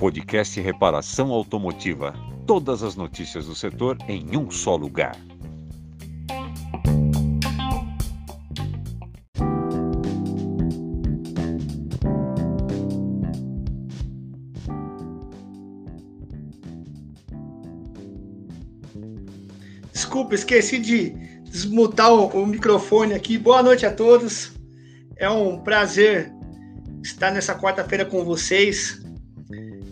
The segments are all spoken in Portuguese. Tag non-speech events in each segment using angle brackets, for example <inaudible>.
Podcast Reparação Automotiva. Todas as notícias do setor em um só lugar. Desculpa, esqueci de desmutar o, o microfone aqui. Boa noite a todos. É um prazer estar nessa quarta-feira com vocês.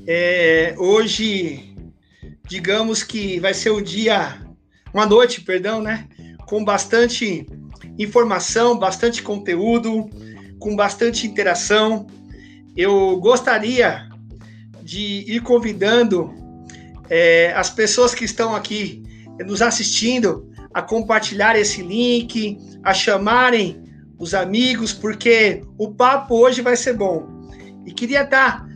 É, hoje, digamos que vai ser um dia, uma noite, perdão, né? Com bastante informação, bastante conteúdo, com bastante interação. Eu gostaria de ir convidando é, as pessoas que estão aqui nos assistindo a compartilhar esse link, a chamarem os amigos, porque o papo hoje vai ser bom. E queria estar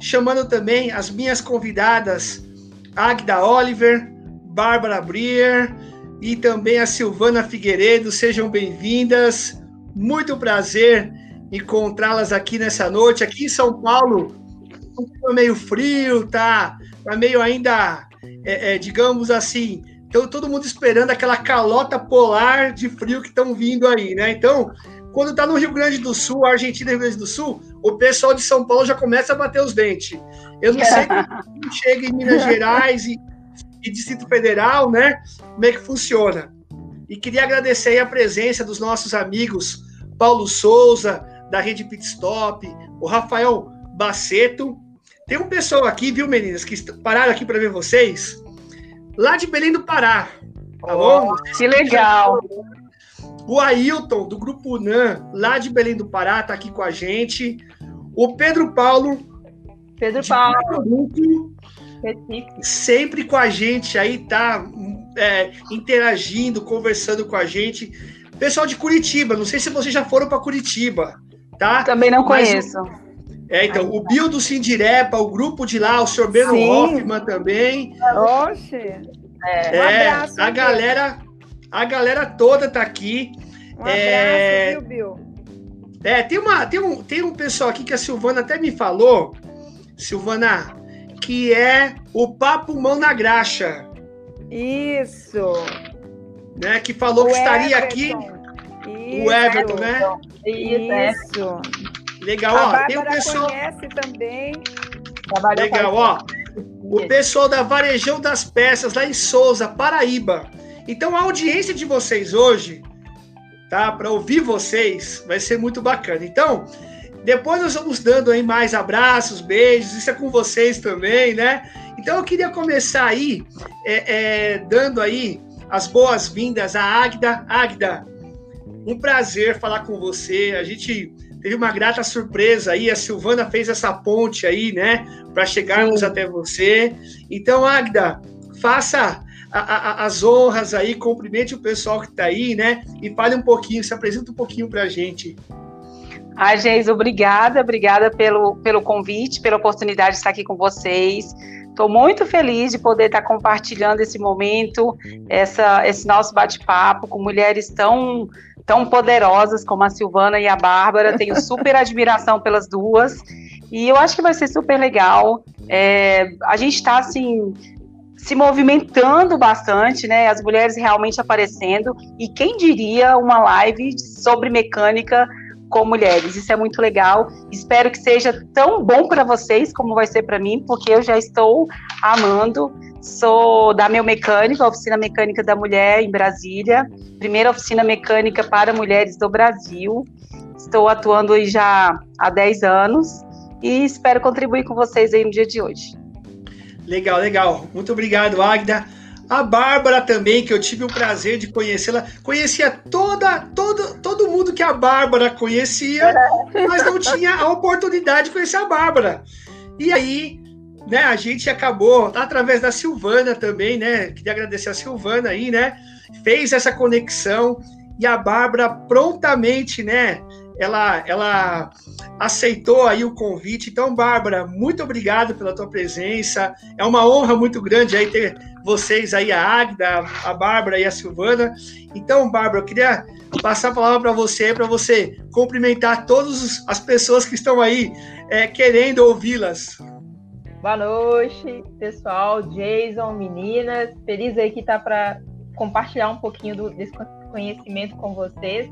chamando também as minhas convidadas, Agda Oliver, Bárbara Brier e também a Silvana Figueiredo. Sejam bem-vindas. Muito prazer encontrá-las aqui nessa noite. Aqui em São Paulo, um meio frio, tá? Tá meio ainda, é, é, digamos assim, então, todo mundo esperando aquela calota polar de frio que estão vindo aí, né? Então, quando está no Rio Grande do Sul, Argentina e Rio Grande do Sul, o pessoal de São Paulo já começa a bater os dentes. Eu não sei como <laughs> chega em Minas Gerais e, e Distrito Federal, né? Como é que funciona. E queria agradecer a presença dos nossos amigos Paulo Souza, da Rede Pit Stop, o Rafael Baceto. Tem um pessoal aqui, viu, meninas, que pararam aqui para ver vocês lá de Belém do Pará. Tá bom? Que legal. O Ailton, do Grupo NAN, lá de Belém do Pará, tá aqui com a gente. O Pedro Paulo. Pedro Paulo. sempre com a gente aí, tá é, interagindo, conversando com a gente. Pessoal de Curitiba, não sei se vocês já foram para Curitiba, tá? Também não conheço. É, então, o Bill do Sindirepa, o grupo de lá, o senhor Beno Hoffman também. Oxe! É, um abraço, a galera, a galera toda tá aqui. Um é, abraço, viu, Bill? É, tem, uma, tem, um, tem um pessoal aqui que a Silvana até me falou, Silvana, que é o Papo Mão na Graxa. Isso! Né, que falou o que estaria aqui. Isso. O Everton, né? Isso. Legal, a ó. Tem o pessoal. conhece também. Legal, ó. O pessoal da Varejão das Peças, lá em Souza, Paraíba. Então, a audiência de vocês hoje, tá? Para ouvir vocês, vai ser muito bacana. Então, depois nós vamos dando aí mais abraços, beijos, isso é com vocês também, né? Então, eu queria começar aí, é, é, dando aí as boas-vindas à Agda. Agda, um prazer falar com você. A gente teve uma grata surpresa aí, a Silvana fez essa ponte aí, né, para chegarmos Sim. até você. Então, Agda, faça a, a, as honras aí, cumprimente o pessoal que está aí, né, e fale um pouquinho, se apresenta um pouquinho para a gente. Ai, Geis, obrigada, obrigada pelo, pelo convite, pela oportunidade de estar aqui com vocês. Estou muito feliz de poder estar compartilhando esse momento, essa, esse nosso bate-papo com mulheres tão tão poderosas como a Silvana e a Bárbara. Tenho super admiração pelas duas. E eu acho que vai ser super legal. É, a gente está assim se movimentando bastante, né? As mulheres realmente aparecendo. E quem diria uma live sobre mecânica com mulheres? Isso é muito legal. Espero que seja tão bom para vocês como vai ser para mim, porque eu já estou amando. Sou da Meu Mecânica, oficina mecânica da mulher em Brasília, primeira oficina mecânica para mulheres do Brasil. Estou atuando aí já há 10 anos e espero contribuir com vocês aí no dia de hoje. Legal, legal. Muito obrigado, Agda. A Bárbara também, que eu tive o prazer de conhecê-la. Conhecia toda, todo, todo mundo que a Bárbara conhecia, mas não tinha a oportunidade de conhecer a Bárbara. E aí, né, a gente acabou, através da Silvana também, né? Queria agradecer a Silvana aí, né? Fez essa conexão e a Bárbara prontamente, né? Ela, ela aceitou aí o convite. Então, Bárbara, muito obrigado pela tua presença. É uma honra muito grande aí ter vocês aí, a Águida, a Bárbara e a Silvana. Então, Bárbara, eu queria passar a palavra para você, para você cumprimentar todas as pessoas que estão aí é, querendo ouvi-las. Boa noite, pessoal, Jason, meninas. Feliz aí que está para compartilhar um pouquinho do, desse conhecimento com vocês.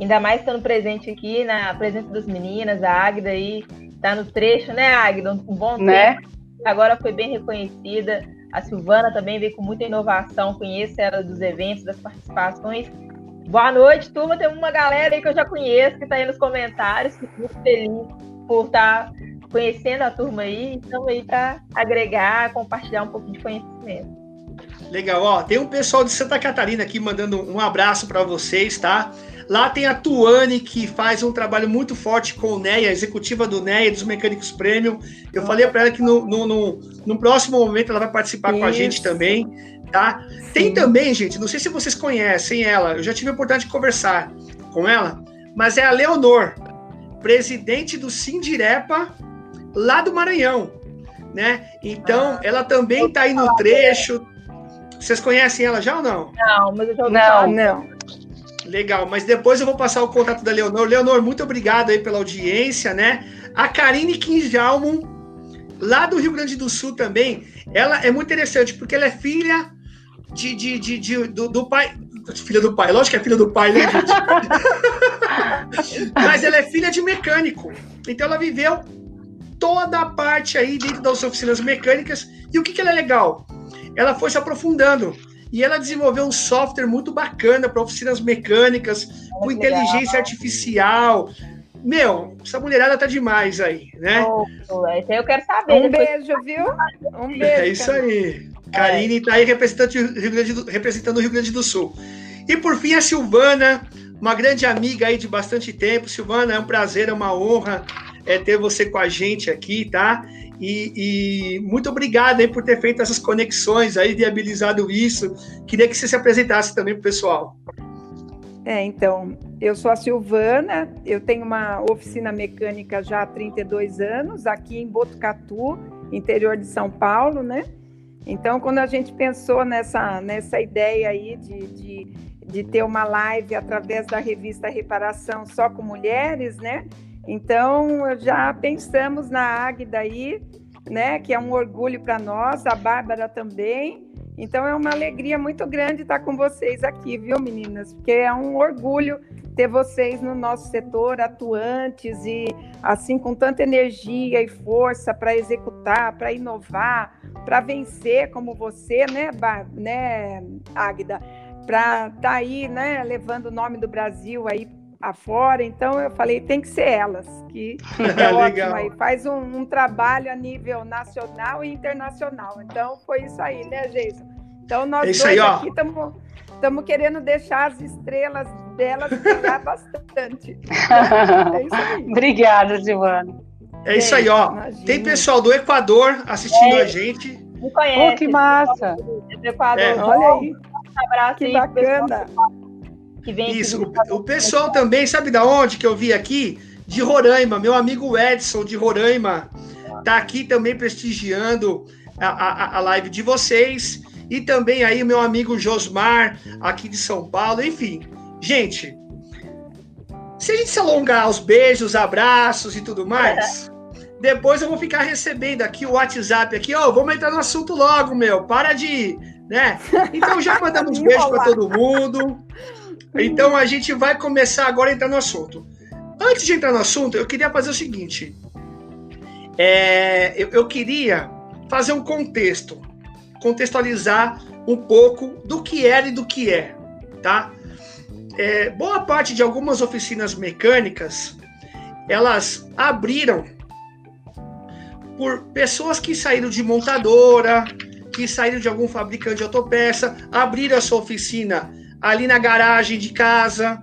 Ainda mais estando presente aqui na presença das meninas, a Águida aí está no trecho, né, Águida? Um bom né? tempo. Agora foi bem reconhecida. A Silvana também veio com muita inovação, conheço ela dos eventos, das participações. Boa noite, turma. Tem uma galera aí que eu já conheço, que está aí nos comentários. Fico muito feliz por estar tá conhecendo a turma aí, então aí para agregar, compartilhar um pouco de conhecimento. Legal, ó, tem um pessoal de Santa Catarina aqui mandando um abraço para vocês, tá? Lá tem a Tuane, que faz um trabalho muito forte com o NEA, executiva do NEA, dos Mecânicos Premium. Eu falei para ela que no, no, no, no, próximo momento ela vai participar Isso. com a gente também, tá? Sim. Tem também, gente, não sei se vocês conhecem ela, eu já tive a oportunidade de conversar com ela, mas é a Leonor, presidente do Sindirepa lá do Maranhão, né? Então, ah, ela também está aí no trecho. Vocês conhecem ela já ou não? Não, mas eu já Não, não. Legal, mas depois eu vou passar o contato da Leonor. Leonor, muito obrigado aí pela audiência, né? A Karine Kinjalmon, lá do Rio Grande do Sul também, ela é muito interessante, porque ela é filha de, de, de, de do, do, pai. Filha do pai, lógico que é filha do pai, né, gente? <laughs> Mas ela é filha de mecânico. Então ela viveu toda a parte aí dentro das oficinas mecânicas. E o que, que ela é legal? Ela foi se aprofundando. E ela desenvolveu um software muito bacana para oficinas mecânicas, com inteligência legal. artificial. Meu, essa mulherada tá demais aí, né? Oh, eu quero saber. Um beijo, viu? Um beijo. É isso aí. Karine está aí representando o, Rio Grande do, representando o Rio Grande do Sul. E por fim, a Silvana, uma grande amiga aí de bastante tempo. Silvana, é um prazer, é uma honra é, ter você com a gente aqui, tá? E, e, muito obrigado aí por ter feito essas conexões aí, viabilizado isso. Queria que você se apresentasse também para o pessoal. É, então, eu sou a Silvana, eu tenho uma oficina mecânica já há 32 anos, aqui em Botucatu, interior de São Paulo, né? Então, quando a gente pensou nessa, nessa ideia aí de, de, de ter uma live através da revista Reparação só com mulheres, né? Então, já pensamos na Águida aí, né? Que é um orgulho para nós, a Bárbara também. Então, é uma alegria muito grande estar com vocês aqui, viu, meninas? Porque é um orgulho ter vocês no nosso setor atuantes e assim com tanta energia e força para executar, para inovar, para vencer como você, né, Bar né, Águida, para estar tá aí, né, levando o nome do Brasil aí afora. Então eu falei, tem que ser elas, que <laughs> é ótimo aí, faz um, um, trabalho a nível nacional e internacional. Então foi isso aí, né, Jason? Então nós é dois aí, aqui estamos querendo deixar as estrelas delas brilhar bastante. é isso aí. <laughs> Obrigada, Silvana. É isso aí, ó. Imagina. Tem pessoal do Equador assistindo é. a gente. Me conhece. Oh, que massa. Do Equador. É. Olha aí. Um abraço que aí, bacana. Que vem isso. O, o pessoal também, sabe da onde que eu vi aqui? De Roraima. Meu amigo Edson de Roraima tá aqui também prestigiando a, a, a live de vocês. E também aí meu amigo Josmar, aqui de São Paulo. Enfim, gente, se a gente se alongar os beijos, abraços e tudo mais, depois eu vou ficar recebendo aqui o WhatsApp aqui, ó, oh, vamos entrar no assunto logo, meu, para de, né? Então já <laughs> mandamos beijos para todo mundo. Então a gente vai começar agora a entrar no assunto. Antes de entrar no assunto, eu queria fazer o seguinte. É, eu, eu queria fazer um contexto, contextualizar um pouco do que era e do que é, tá? é, boa parte de algumas oficinas mecânicas elas abriram por pessoas que saíram de montadora, que saíram de algum fabricante de autopeça, abriram a sua oficina ali na garagem de casa,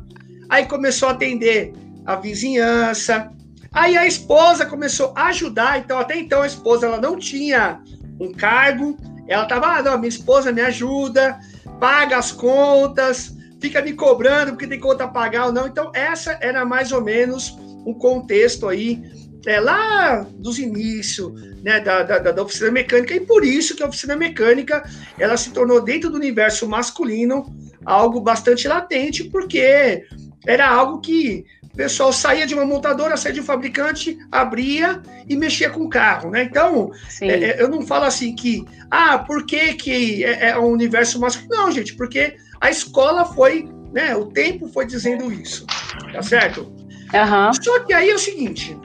aí começou a atender a vizinhança, aí a esposa começou a ajudar, então até então a esposa ela não tinha um cargo, ela estava, ah, não, minha esposa me ajuda, paga as contas, fica me cobrando porque tem conta a pagar ou não. Então, essa era mais ou menos um contexto aí, é, lá dos inícios né, da, da, da, oficina mecânica, e por isso que a oficina mecânica ela se tornou, dentro do universo masculino, algo bastante latente, porque era algo que o pessoal saía de uma montadora, saía de um fabricante, abria e mexia com o carro, né? Então, é, é, eu não falo assim que, ah, por que, que é, é um universo masculino? Não, gente, porque a escola foi, né? O tempo foi dizendo isso, tá certo? Uhum. Só que aí é o seguinte,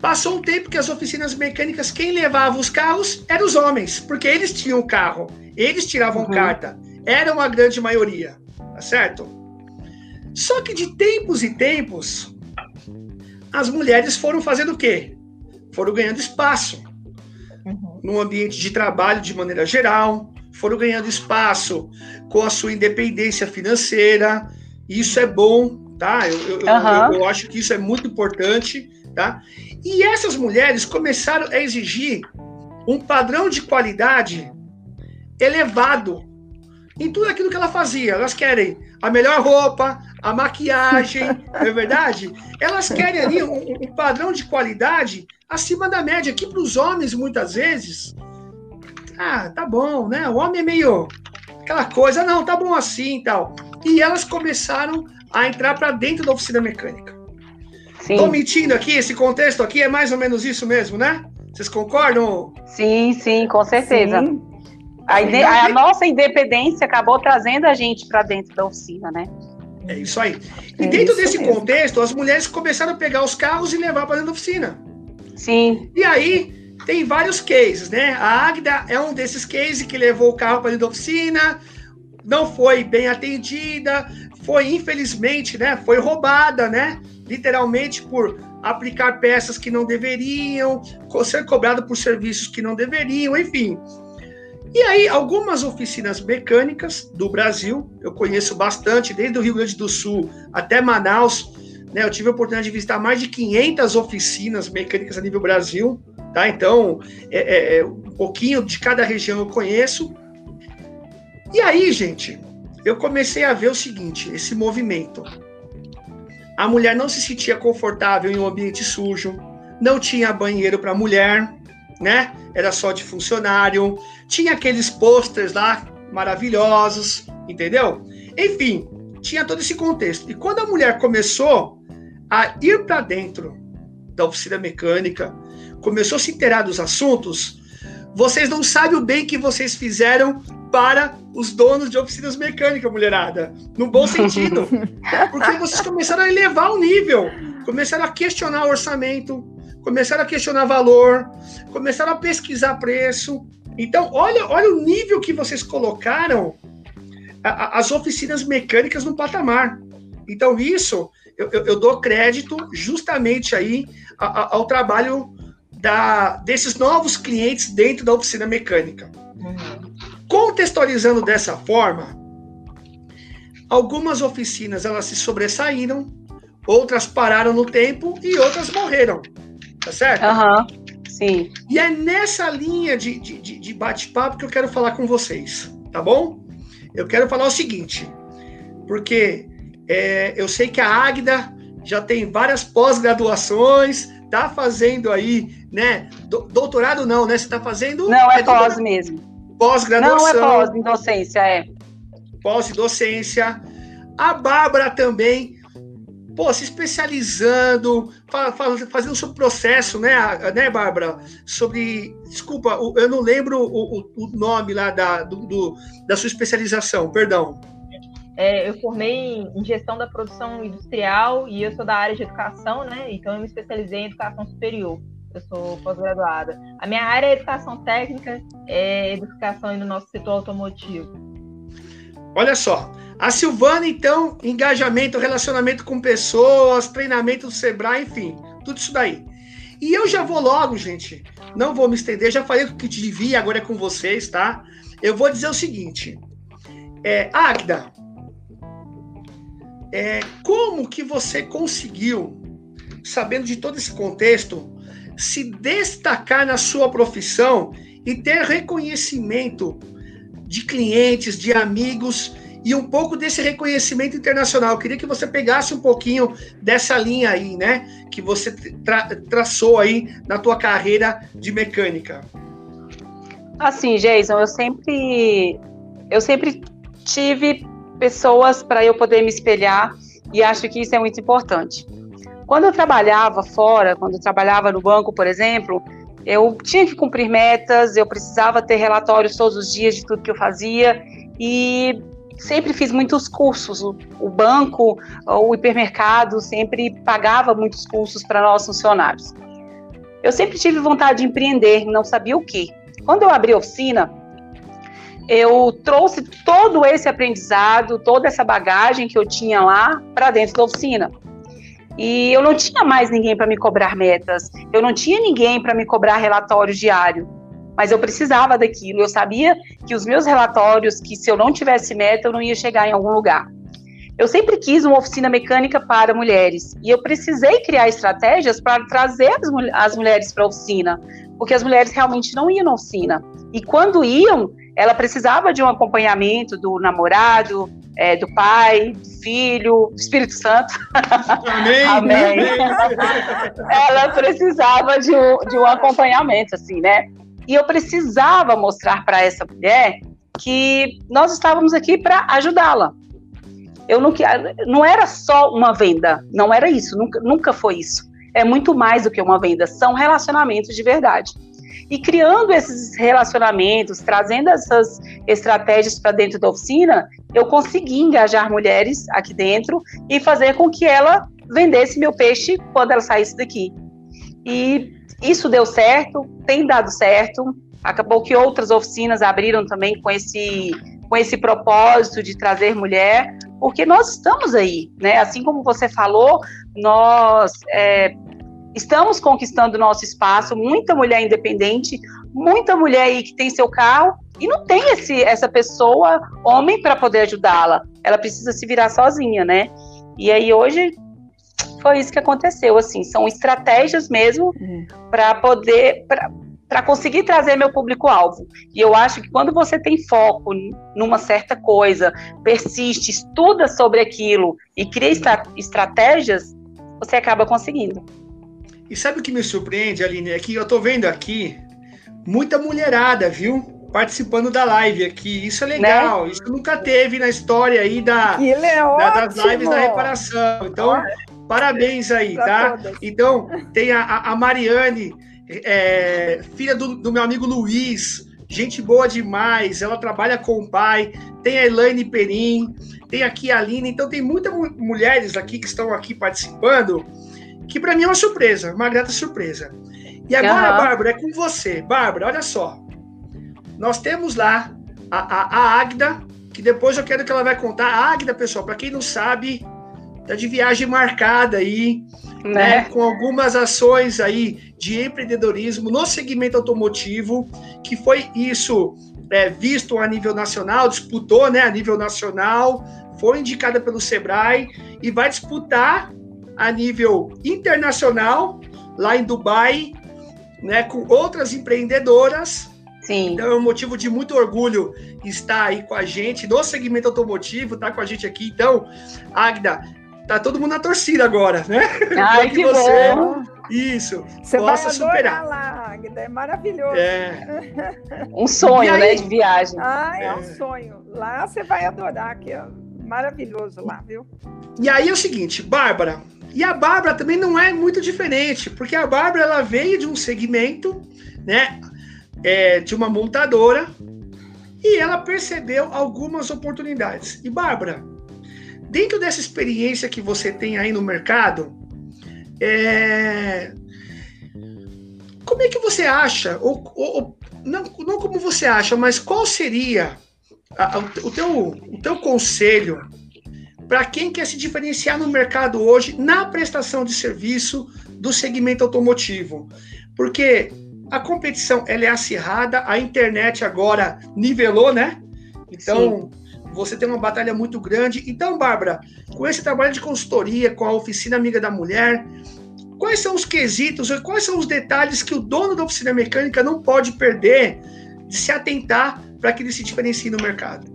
passou um tempo que as oficinas mecânicas, quem levava os carros eram os homens, porque eles tinham o carro, eles tiravam uhum. carta, era uma grande maioria, tá certo? Só que de tempos e tempos, as mulheres foram fazendo o quê? Foram ganhando espaço uhum. no ambiente de trabalho de maneira geral, foram ganhando espaço com a sua independência financeira. Isso é bom, tá? Eu, eu, uhum. eu, eu acho que isso é muito importante, tá? E essas mulheres começaram a exigir um padrão de qualidade elevado em tudo aquilo que ela fazia. Elas querem a melhor roupa, a maquiagem, não é verdade? Elas querem ali um, um padrão de qualidade acima da média, que para os homens, muitas vezes, ah, tá bom, né? O homem é meio aquela coisa, não, tá bom assim e tal. E elas começaram a entrar para dentro da oficina mecânica. Sim. Tô mentindo aqui, esse contexto aqui é mais ou menos isso mesmo, né? Vocês concordam? Sim, sim, com certeza. Sim. A, a, nossa independência acabou trazendo a gente para dentro da oficina, né? É isso aí. E é dentro desse mesmo. contexto, as mulheres começaram a pegar os carros e levar para dentro da oficina. Sim. E aí tem vários cases, né? A Águida é um desses cases que levou o carro para dentro da oficina, não foi bem atendida, foi infelizmente, né? Foi roubada, né? Literalmente por aplicar peças que não deveriam, ser cobrado por serviços que não deveriam, enfim. E aí, algumas oficinas mecânicas do Brasil, eu conheço bastante, desde o Rio Grande do Sul até Manaus, né? Eu tive a oportunidade de visitar mais de 500 oficinas mecânicas a nível Brasil, tá? Então, é, é, é, um pouquinho de cada região eu conheço. E aí, gente, eu comecei a ver o seguinte, esse movimento. A mulher não se sentia confortável em um ambiente sujo, não tinha banheiro para mulher, né? Era só de funcionário. Tinha aqueles posters lá maravilhosos, entendeu? Enfim, tinha todo esse contexto. E quando a mulher começou a ir para dentro da oficina mecânica, começou a se inteirar dos assuntos, vocês não sabem o bem que vocês fizeram para os donos de oficinas mecânicas, mulherada. No bom sentido. <laughs> Porque vocês começaram a elevar o nível, começaram a questionar o orçamento, começaram a questionar valor, começaram a pesquisar preço. Então, olha, olha o nível que vocês colocaram a, a, as oficinas mecânicas no patamar. Então, isso eu, eu, eu dou crédito justamente aí a, ao trabalho da, desses novos clientes dentro da oficina mecânica. Contextualizando dessa forma, algumas oficinas elas se sobressaíram, outras pararam no tempo e outras morreram. Tá certo? Aham. Uhum. Sim. E é nessa linha de, de, de bate-papo que eu quero falar com vocês, tá bom? Eu quero falar o seguinte, porque é, eu sei que a Águida já tem várias pós-graduações, tá fazendo aí, né? Do, doutorado não, né? Você tá fazendo. Não, é, é pós mesmo. Pós-graduação. Não é pós, em docência, é. Pós-docência. A Bárbara também pô, se especializando, fazendo o seu processo, né, né, Bárbara? Sobre. Desculpa, eu não lembro o, o nome lá da, do, do, da sua especialização, perdão. É, eu formei em gestão da produção industrial e eu sou da área de educação, né? Então eu me especializei em educação superior. Eu sou pós-graduada. A minha área é educação técnica, é educação no nosso setor automotivo. Olha só, a Silvana, então, engajamento, relacionamento com pessoas, treinamento do Sebrae, enfim, tudo isso daí. E eu já vou logo, gente, não vou me estender, já falei o que devia, agora é com vocês, tá? Eu vou dizer o seguinte, é, Agda, é, como que você conseguiu, sabendo de todo esse contexto, se destacar na sua profissão e ter reconhecimento de clientes, de amigos e um pouco desse reconhecimento internacional. Eu queria que você pegasse um pouquinho dessa linha aí, né? Que você tra traçou aí na tua carreira de mecânica. Assim, Jason, eu sempre eu sempre tive pessoas para eu poder me espelhar e acho que isso é muito importante. Quando eu trabalhava fora, quando eu trabalhava no banco, por exemplo, eu tinha que cumprir metas, eu precisava ter relatórios todos os dias de tudo que eu fazia e sempre fiz muitos cursos. O, banco, o hipermercado sempre pagava muitos cursos para nós funcionários. Eu sempre tive vontade de empreender, não sabia o que. Quando eu abri a oficina, eu trouxe todo esse aprendizado, toda essa bagagem que eu tinha lá para dentro da oficina. E eu não tinha mais ninguém para me cobrar metas, eu não tinha ninguém para me cobrar relatório diário, mas eu precisava daquilo. Eu sabia que os meus relatórios, que se eu não tivesse meta, eu não ia chegar em algum lugar. Eu sempre quis uma oficina mecânica para mulheres e eu precisei criar estratégias para trazer as, as mulheres para a oficina, porque as mulheres realmente não iam na oficina. E quando iam, ela precisava de um acompanhamento do namorado, é, do pai, do filho, do Espírito Santo. <laughs> Amém. Amém. ela precisava de um, de um acompanhamento, assim, né? E eu precisava mostrar para essa mulher que nós estávamos aqui para ajudá-la. Eu não, não era só uma venda, não era isso, nunca, nunca foi isso. É muito mais do que uma venda, são relacionamentos de verdade. E criando esses relacionamentos, trazendo essas estratégias para dentro da oficina, eu consegui engajar mulheres aqui dentro e fazer com que ela vendesse meu peixe quando ela saísse daqui. E isso deu certo, tem dado certo. Acabou que outras oficinas abriram também com esse, com esse propósito de trazer mulher, porque nós estamos aí, né? Assim como você falou, nós é, Estamos conquistando nosso espaço, muita mulher independente, muita mulher aí que tem seu carro e não tem esse, essa pessoa, homem, para poder ajudá-la. Ela precisa se virar sozinha, né? E aí hoje foi isso que aconteceu, assim, são estratégias mesmo uhum. para poder para conseguir trazer meu público-alvo. E eu acho que quando você tem foco numa certa coisa, persiste, estuda sobre aquilo e cria estratégias, você acaba conseguindo. E sabe o que me surpreende, Aline? É que eu tô vendo aqui muita mulherada, viu? Participando da live aqui. Isso é legal. Né? Isso nunca teve na história aí da, é da das lives da reparação. Então, parabéns aí, tá? Todas. Então, tem a, a Mariane, é, filha do, do meu amigo Luiz, gente boa demais, ela trabalha com o pai, tem a Elaine Perim, tem aqui a Aline, então tem muitas mulheres aqui que estão aqui participando, que para mim é uma surpresa, uma grata surpresa. E agora, uhum. Bárbara, é com você. Bárbara, olha só. Nós temos lá a, a, a Águida, que depois eu quero que ela vai contar. A Águida, pessoal, para quem não sabe, tá de viagem marcada aí, né? né? Com algumas ações aí de empreendedorismo no segmento automotivo, que foi isso é, visto a nível nacional, disputou né, a nível nacional, foi indicada pelo Sebrae e vai disputar a nível internacional, lá em Dubai, né, com outras empreendedoras. Sim. Então é um motivo de muito orgulho estar aí com a gente no segmento automotivo, tá com a gente aqui. Então, Agda, tá todo mundo na torcida agora, né? Ai, <laughs> que, que você, bom. isso, você possa vai superar. lá, Agda, é maravilhoso. É. Um sonho, né, de viagem. Ah, é, é um sonho. Lá você vai adorar, que é maravilhoso lá, viu? E aí é o seguinte, Bárbara, e a Bárbara também não é muito diferente, porque a Bárbara ela veio de um segmento, né, é, de uma montadora, e ela percebeu algumas oportunidades. E Bárbara, dentro dessa experiência que você tem aí no mercado, é, como é que você acha, ou, ou, não, não como você acha, mas qual seria a, a, o, teu, o teu conselho para quem quer se diferenciar no mercado hoje na prestação de serviço do segmento automotivo. Porque a competição ela é acirrada, a internet agora nivelou, né? Então, Sim. você tem uma batalha muito grande. Então, Bárbara, com esse trabalho de consultoria, com a Oficina Amiga da Mulher, quais são os quesitos, quais são os detalhes que o dono da oficina mecânica não pode perder de se atentar para que ele se diferencie no mercado?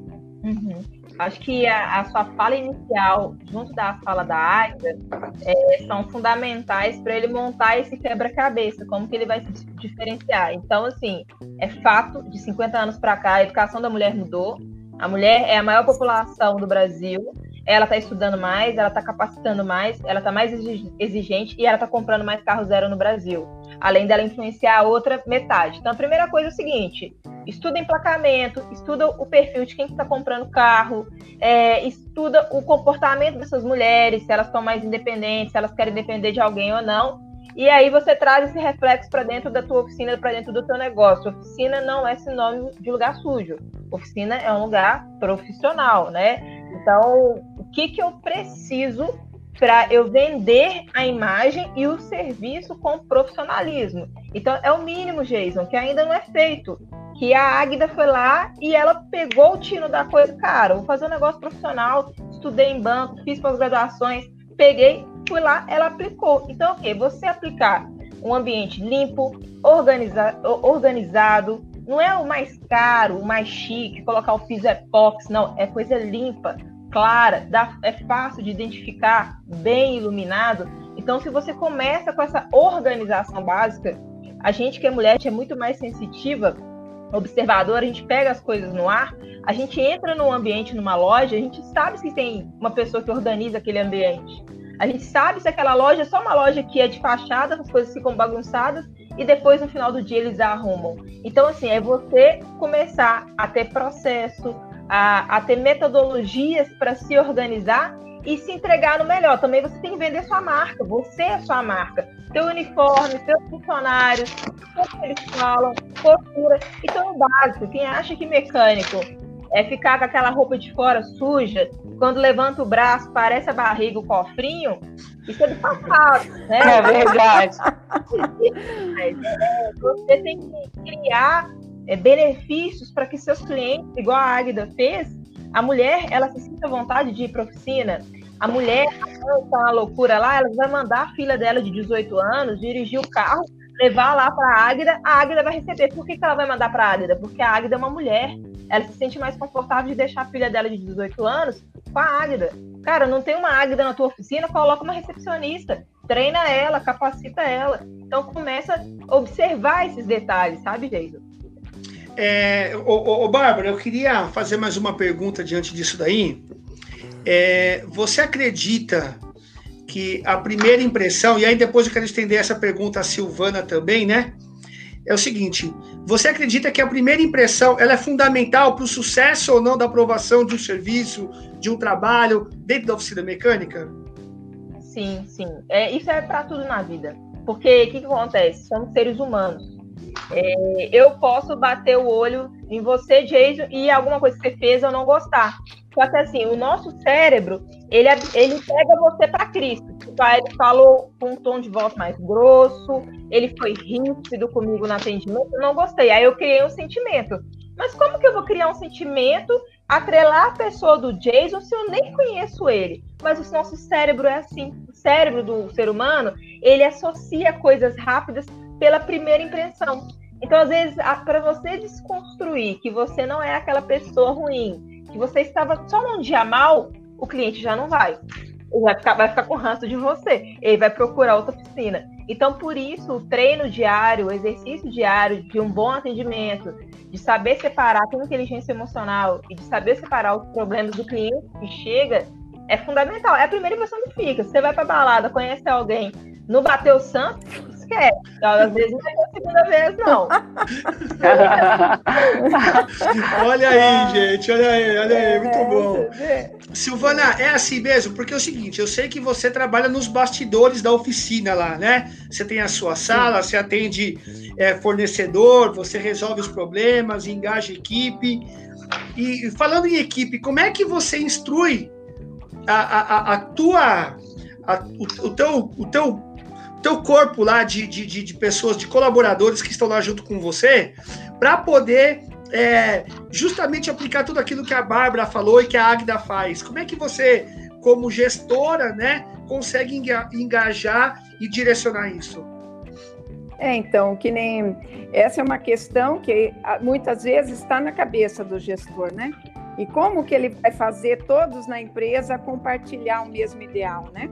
Uhum. Acho que a, a, sua fala inicial, junto da fala da Águida, é, são fundamentais para ele montar esse quebra-cabeça, como que ele vai se diferenciar. Então, assim, é fato, de 50 anos para cá, a educação da mulher mudou. A mulher é a maior população do Brasil, ela está estudando mais, ela está capacitando mais, ela está mais exigente e ela está comprando mais carro zero no Brasil, além dela influenciar a outra metade. Então, a primeira coisa é o seguinte: estuda emplacamento, estuda o perfil de quem está comprando carro, é, estuda o comportamento dessas mulheres, se elas estão mais independentes, se elas querem depender de alguém ou não. E aí você traz esse reflexo para dentro da tua oficina, para dentro do teu negócio. Oficina não é sinônimo de lugar sujo. Oficina é um lugar profissional, né? Então, o que, que eu preciso para eu vender a imagem e o serviço com profissionalismo? Então, é o mínimo, Jason, que ainda não é feito. Que a Águida foi lá e ela pegou o tino da coisa. Cara, vou fazer um negócio profissional, estudei em banco, fiz pós-graduações, peguei, fui lá, ela aplicou. Então, o okay, que? Você aplicar um ambiente limpo, organiza organizado, não é o mais caro, o mais chique, colocar o piso epox, não, é coisa limpa, clara, dá, é fácil de identificar, bem iluminado. Então, se você começa com essa organização básica, a gente que é mulher, é muito mais sensitiva, observadora, a gente pega as coisas no ar, a gente entra num ambiente, numa loja, a gente sabe se tem uma pessoa que organiza aquele ambiente. A gente sabe se aquela loja é só uma loja que é de fachada, as coisas ficam bagunçadas, e depois no final do dia eles arrumam. Então, assim, é você começar a ter processo, a, a ter metodologias para se organizar e se entregar no melhor. Também você tem que vender sua marca, você é sua marca. Seu uniforme, seus funcionários, o que eles falam, postura. Então, o básico, quem acha que mecânico é ficar com aquela roupa de fora suja, quando levanta o braço, parece a barriga, o cofrinho, isso é do passado, né? É verdade. É, <laughs> você tem que criar é, benefícios para que seus clientes, igual a Águida fez, a mulher, ela se sinta vontade de ir para oficina, a mulher, está na loucura lá, ela vai mandar a filha dela de 18 anos dirigir o carro, levar lá para a Águida, a Águida vai receber. Por que, que ela vai mandar para a Águida? Porque a Águida é uma mulher, ela se sente mais confortável de deixar a filha dela de 18 anos com a Águida. Cara, não tem uma Águida na tua oficina, coloca uma recepcionista, treina ela, capacita ela. Então começa a observar esses detalhes, sabe, Jason? É, ô, ô, Bárbara, eu queria fazer mais uma pergunta diante disso daí. É, você acredita que a primeira impressão, e aí depois eu quero estender essa pergunta à Silvana também, né? É o seguinte: você acredita que a primeira impressão ela é fundamental para o sucesso ou não da aprovação de um serviço, de um trabalho dentro da oficina mecânica? Sim, sim. É, isso é para tudo na vida. Porque o que, que acontece? Somos seres humanos. É, eu posso bater o olho em você, Jason, e alguma coisa que você fez eu não gostar. Só que assim, o nosso cérebro, ele, ele pega você para Cristo. Tipo, ele falou com um tom de voz mais grosso, ele foi rígido comigo no atendimento, eu não gostei. Aí eu criei um sentimento. Mas como que eu vou criar um sentimento, atrelar a pessoa do Jason se eu nem conheço ele? Mas o nosso cérebro é assim. O cérebro do ser humano, ele associa coisas rápidas pela primeira impressão. Então, às vezes, para você desconstruir que você não é aquela pessoa ruim, que você estava só num dia mal, o cliente já não vai. Vai ficar, vai ficar com ranço de você. Ele vai procurar outra oficina. Então, por isso, o treino diário, o exercício diário de um bom atendimento, de saber separar com inteligência emocional e de saber separar os problemas do cliente que chega, é fundamental. É a primeira impressão que fica. Você vai para balada, conhece alguém, não bateu o santo, esquece. Às vezes não é a segunda vez, não. <laughs> olha aí, gente, olha aí, olha aí, muito é, bom. Silvana, é assim mesmo, porque é o seguinte, eu sei que você trabalha nos bastidores da oficina lá, né? Você tem a sua sala, você atende é, fornecedor, você resolve os problemas, engaja equipe. E falando em equipe, como é que você instrui a, a, a tua, a, o, o, teu, o teu teu corpo lá de, de, de, pessoas, de colaboradores que estão lá junto com você, para poder é, justamente aplicar tudo aquilo que a Bárbara falou e que a Agda faz. Como é que você, como gestora, né, consegue engajar e direcionar isso? É, então, que nem essa é uma questão que muitas vezes está na cabeça do gestor, né? E como que ele vai fazer todos na empresa compartilhar o mesmo ideal, né?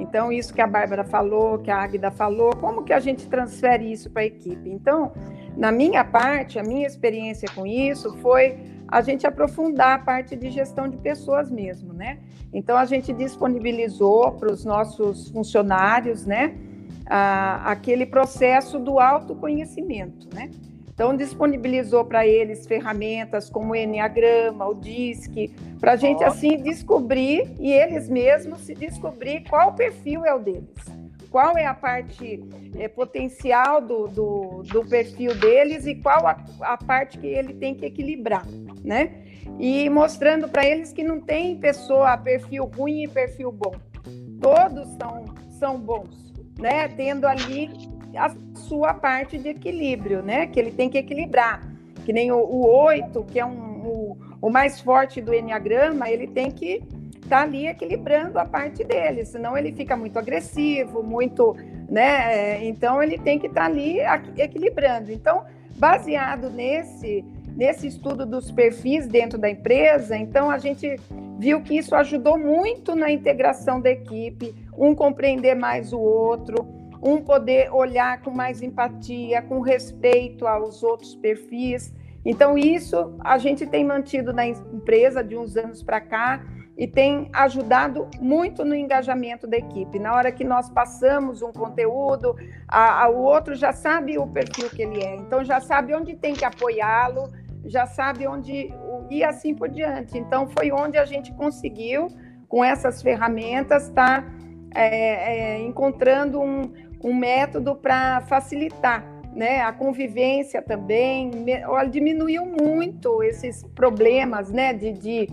Então, isso que a Bárbara falou, que a Águida falou, como que a gente transfere isso para a equipe? Então, na minha parte, a minha experiência com isso foi a gente aprofundar a parte de gestão de pessoas mesmo, né? Então, a gente disponibilizou para os nossos funcionários, né, a, aquele processo do autoconhecimento, né? Então, disponibilizou para eles ferramentas como o Enneagrama, o DISC, para a gente, assim, descobrir e eles mesmos se descobrir qual perfil é o deles. Qual é a parte é, potencial do, do, do, perfil deles e qual a, a parte que ele tem que equilibrar, né? E mostrando para eles que não tem pessoa, perfil ruim e perfil bom. Todos são, são bons, né? Tendo ali a sua parte de equilíbrio, né? Que ele tem que equilibrar. Que nem o, oito, que é um, o, o mais forte do Enneagrama, ele tem que tá ali equilibrando a parte dele, senão ele fica muito agressivo, muito, né? É, então ele tem que estar tá ali equilibrando. Então, baseado nesse nesse estudo dos perfis dentro da empresa, então a gente viu que isso ajudou muito na integração da equipe, um compreender mais o outro, um poder olhar com mais empatia, com respeito aos outros perfis. Então, isso a gente tem mantido na empresa de uns anos para cá e tem ajudado muito no engajamento da equipe. Na hora que nós passamos um conteúdo, a, a, o outro já sabe o perfil que ele é, então já sabe onde tem que apoiá-lo, já sabe onde e assim por diante. Então, foi onde a gente conseguiu, com essas ferramentas, estar tá, é, é, encontrando um, um método para facilitar né, a convivência também, diminuiu muito esses problemas né, de, de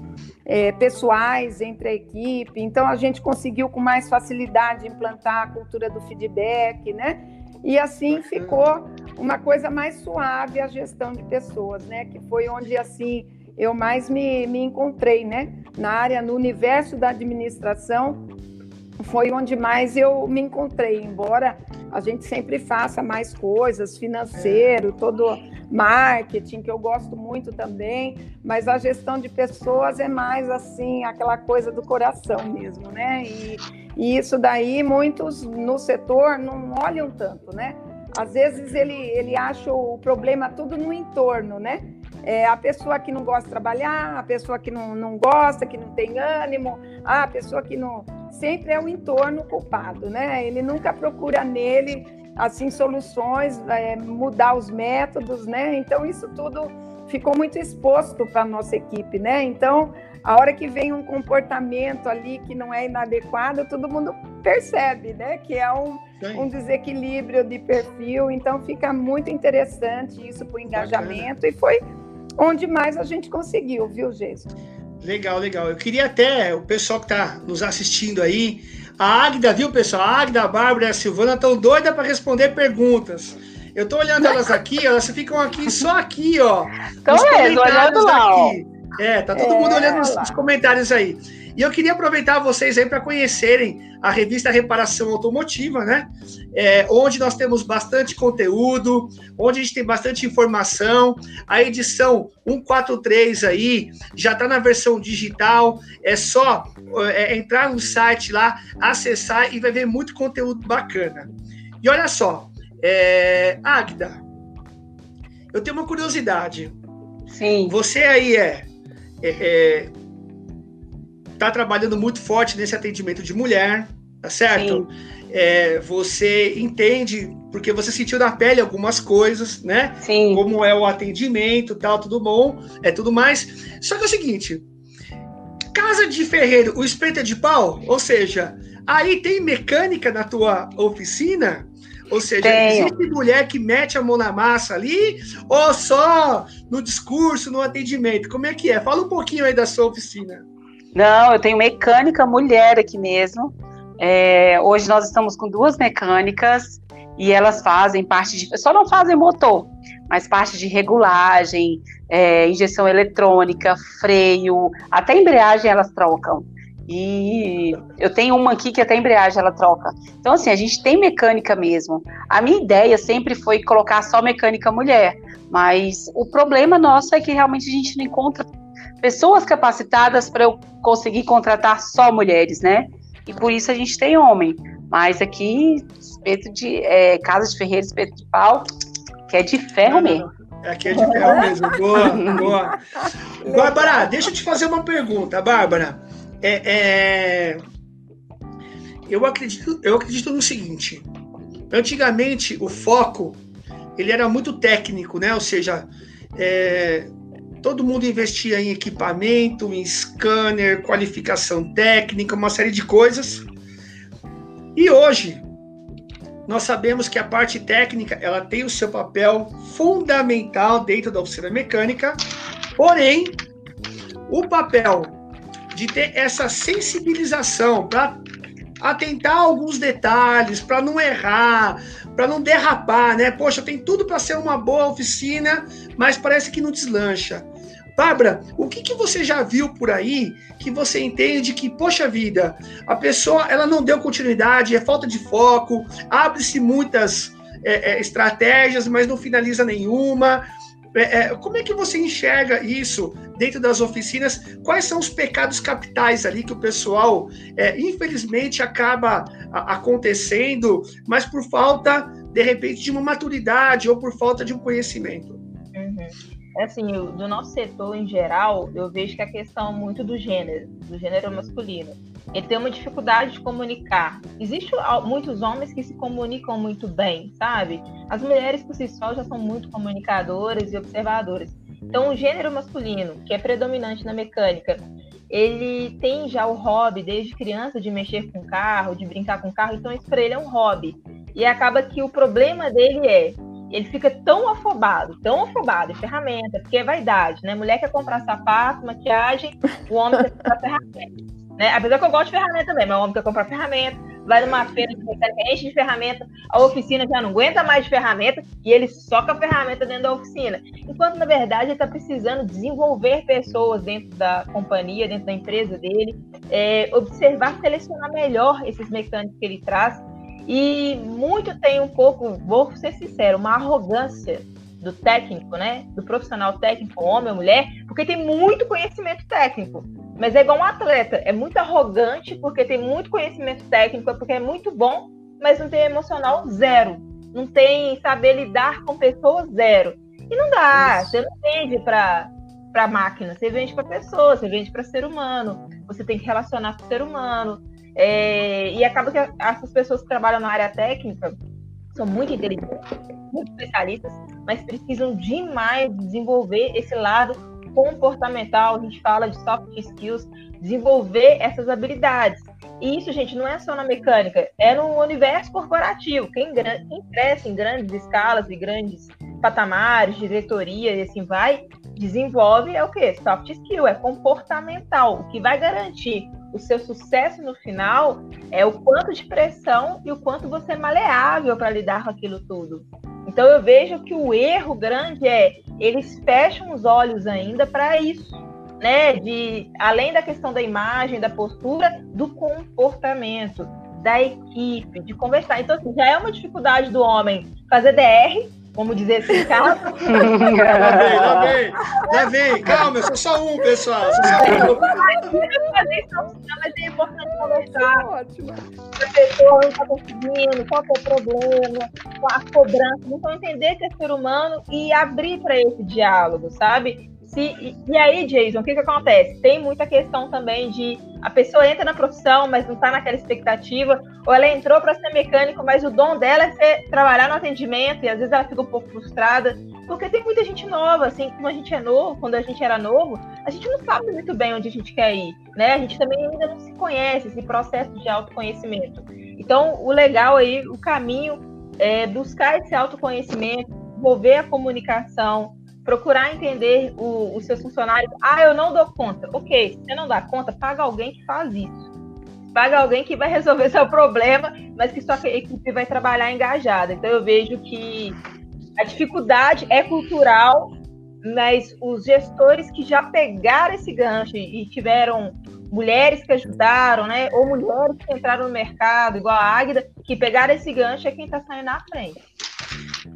é, pessoais entre a equipe, então a gente conseguiu com mais facilidade implantar a cultura do feedback, né? E assim ficou uma coisa mais suave a gestão de pessoas, né? Que foi onde assim eu mais me, me encontrei, né? Na área, no universo da administração, foi onde mais eu me encontrei, embora a gente sempre faça mais coisas, financeiro, todo marketing, que eu gosto muito também, mas a gestão de pessoas é mais assim, aquela coisa do coração mesmo, né? E, e isso daí muitos no setor não olham tanto, né? Às vezes ele, ele acha o problema tudo no entorno, né? É a pessoa que não gosta de trabalhar, a pessoa que não, não gosta, que não tem ânimo, a pessoa que não, sempre é o entorno culpado, né? Ele nunca procura nele assim soluções, é, mudar os métodos, né? Então isso tudo ficou muito exposto para a nossa equipe, né? Então a hora que vem um comportamento ali que não é inadequado, todo mundo percebe, né? Que é um, um desequilíbrio de perfil. Então fica muito interessante isso para o engajamento Bacana. e foi onde mais a gente conseguiu, viu, Gesso? Legal, legal. Eu queria até, o pessoal que está nos assistindo aí, a Águida, viu, pessoal? A Águida, a Bárbara e a Silvana estão doidas para responder perguntas. Eu estou olhando elas aqui, elas ficam aqui, só aqui, ó. Estão mesmo, olhando lá, ó. É, tá todo é, mundo olhando os, os comentários aí. E eu queria aproveitar vocês aí para conhecerem a revista Reparação Automotiva, né? É, onde nós temos bastante conteúdo, onde a gente tem bastante informação. A edição 143 aí já está na versão digital. É só é, entrar no site lá, acessar e vai ver muito conteúdo bacana. E olha só, é, Águida, eu tenho uma curiosidade. Sim. Você aí é, é, é está trabalhando muito forte nesse atendimento de mulher, tá certo? É, você entende, porque você sentiu na pele algumas coisas, né? Sim. Como é o atendimento, tal, tudo bom, é tudo mais. Só que é o seguinte, casa de ferreiro, o espeto é de pau, ou seja, aí tem mecânica na tua oficina, ou seja, Tenho. existe mulher que mete a mão na massa ali, ou só no discurso, no atendimento? Como é que é? Fala um pouquinho aí da sua oficina. Não, eu tenho mecânica mulher aqui mesmo. É, hoje nós estamos com duas mecânicas e elas fazem parte de. Só não fazem motor, mas parte de regulagem, é, injeção eletrônica, freio, até embreagem elas trocam. E eu tenho uma aqui que até embreagem ela troca. Então, assim, a gente tem mecânica mesmo. A minha ideia sempre foi colocar só mecânica mulher, mas o problema nosso é que realmente a gente não encontra pessoas capacitadas para eu conseguir contratar só mulheres, né? E por isso a gente tem homem. Mas aqui, espeto de é, casa de ferreiro, espeto de pau, que é de ferro mesmo. É aqui é de ferro mesmo. <laughs> Boa, boa. Bárbara, deixa eu te fazer uma pergunta, Bárbara. É, é, eu acredito, eu acredito no seguinte. Antigamente o foco ele era muito técnico, né? Ou seja, é, todo mundo investia em equipamento, em scanner, qualificação técnica, uma série de coisas. E hoje nós sabemos que a parte técnica ela tem o seu papel fundamental dentro da oficina mecânica, porém o papel de ter essa sensibilização para atentar alguns detalhes, para não errar, para não derrapar, né? Poxa, tem tudo para ser uma boa oficina, mas parece que não deslancha. Bárbara, o que, que você já viu por aí que você entende que, poxa vida, a pessoa ela não deu continuidade, é falta de foco, abre-se muitas é, é, estratégias, mas não finaliza nenhuma. É, é, como é que você enxerga isso dentro das oficinas? Quais são os pecados capitais ali que o pessoal, é, infelizmente, acaba acontecendo, mas por falta, de repente, de uma maturidade ou por falta de um conhecimento? Uhum. É assim, do nosso setor em geral, eu vejo que a questão muito do gênero, do gênero masculino. Ele tem uma dificuldade de comunicar. Existem muitos homens que se comunicam muito bem, sabe? As mulheres por si só já são muito comunicadoras e observadoras. Então, o gênero masculino, que é predominante na mecânica, ele tem já o hobby desde criança de mexer com carro, de brincar com carro, então isso para ele é um hobby. E acaba que o problema dele é ele fica tão afobado, tão afobado em ferramenta, porque é vaidade, né? Mulher quer comprar sapato, maquiagem, o homem quer comprar ferramenta. Né? Apesar que eu gosto de ferramenta também, mas o homem quer comprar ferramenta, vai numa feira mecânica, enche de ferramenta, a oficina já não aguenta mais de ferramenta e ele soca a ferramenta dentro da oficina. Enquanto, na verdade, ele está precisando desenvolver pessoas dentro da companhia, dentro da empresa dele, é, observar, selecionar melhor esses mecânicos que ele traz e muito tem um pouco, vou ser sincero, uma arrogância do técnico, né? Do profissional técnico, homem ou mulher, porque tem muito conhecimento técnico. Mas é igual um atleta, é muito arrogante porque tem muito conhecimento técnico, porque é muito bom, mas não tem emocional zero. Não tem saber lidar com pessoas zero. E não dá, Isso. você não vende para para máquina, você vende para pessoa, você vende para ser humano. Você tem que relacionar com o ser humano. É, e acaba que essas pessoas que trabalham na área técnica são muito inteligentes, muito especialistas, mas precisam demais desenvolver esse lado comportamental. A gente fala de soft skills, desenvolver essas habilidades. E isso, gente, não é só na mecânica, é no universo corporativo. Quem, quem cresce em grandes escalas e grandes patamares, diretoria e assim vai, desenvolve é o que? Soft skill, é comportamental. O que vai garantir o seu sucesso no final é o quanto de pressão e o quanto você é maleável para lidar com aquilo tudo. Então eu vejo que o erro grande é eles fecham os olhos ainda para isso, né? De além da questão da imagem, da postura, do comportamento da equipe, de conversar. Então assim, já é uma dificuldade do homem fazer DR, Vamos dizer assim, calma. lá vem, lá vem, lá. Calma, eu sou só um, pessoal. Sou só um. Mas é importante conversar. Ótimo. A pessoa não está conseguindo, qual é o problema, a cobrança. Então, entender que é ser humano e abrir para esse diálogo, sabe? Se, e, aí, Jason, o que, que acontece? Tem muita questão também de a pessoa entra na profissão, mas não está naquela expectativa, ou ela entrou para ser mecânico, mas o dom dela é ser, trabalhar no atendimento, e às vezes ela fica um pouco frustrada, porque tem muita gente nova, assim, como a gente é novo, quando a gente era novo, a gente não sabe muito bem onde a gente quer ir, né? A gente também ainda não se conhece, esse processo de autoconhecimento. Então, o legal aí, o caminho é buscar esse autoconhecimento, desenvolver a comunicação, procurar entender o, os seus funcionários. Ah, eu não dou conta. Ok, se você não dá conta, paga alguém que faz isso. Paga alguém que vai resolver <laughs> seu problema, mas que sua equipe vai trabalhar engajada. Então eu vejo que a dificuldade é cultural, mas os gestores que já pegaram esse gancho e tiveram mulheres que ajudaram, né? Ou mulheres que entraram no mercado, igual a Águida, que pegaram esse gancho é quem está saindo na frente.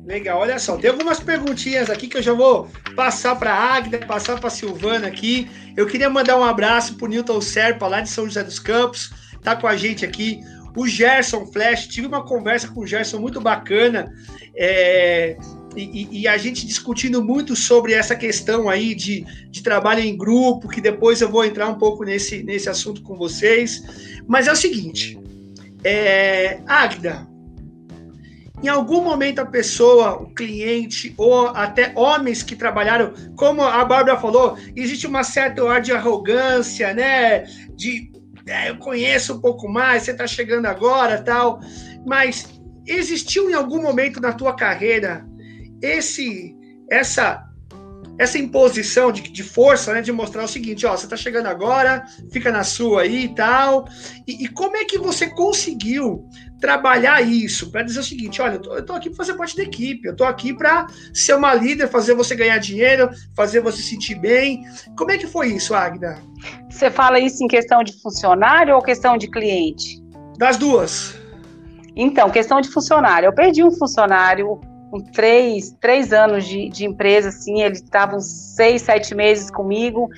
Legal, olha só, tem algumas perguntinhas aqui que eu já vou passar para a Agda, passar para a Silvana aqui. Eu queria mandar um abraço para o Newton Serpa, lá de São José dos Campos, tá com a gente aqui. O Gerson Flash, tive uma conversa com o Gerson muito bacana, é, e, e, a gente discutindo muito sobre essa questão aí de, de trabalho em grupo, que depois eu vou entrar um pouco nesse, nesse assunto com vocês. Mas é o seguinte, é, Agda, em algum momento a pessoa, o cliente, ou até homens que trabalharam, como a Bárbara falou, existe uma certa ar de arrogância, né? De é, eu conheço um pouco mais, você está chegando agora, tal. Mas existiu em algum momento na tua carreira esse essa essa imposição de, de força, né, de mostrar o seguinte, ó, você está chegando agora, fica na sua aí e tal. E, e como é que você conseguiu trabalhar isso para dizer o seguinte: olha, eu tô, aqui para fazer parte da equipe, eu tô aqui para ser uma líder, fazer você ganhar dinheiro, fazer você sentir bem. Como é que foi isso, Agda? Você fala isso em questão de funcionário ou questão de cliente? Das duas. Então, questão de funcionário. Eu perdi um funcionário com três, três anos de, de empresa, assim, ele estava uns seis, sete meses comigo,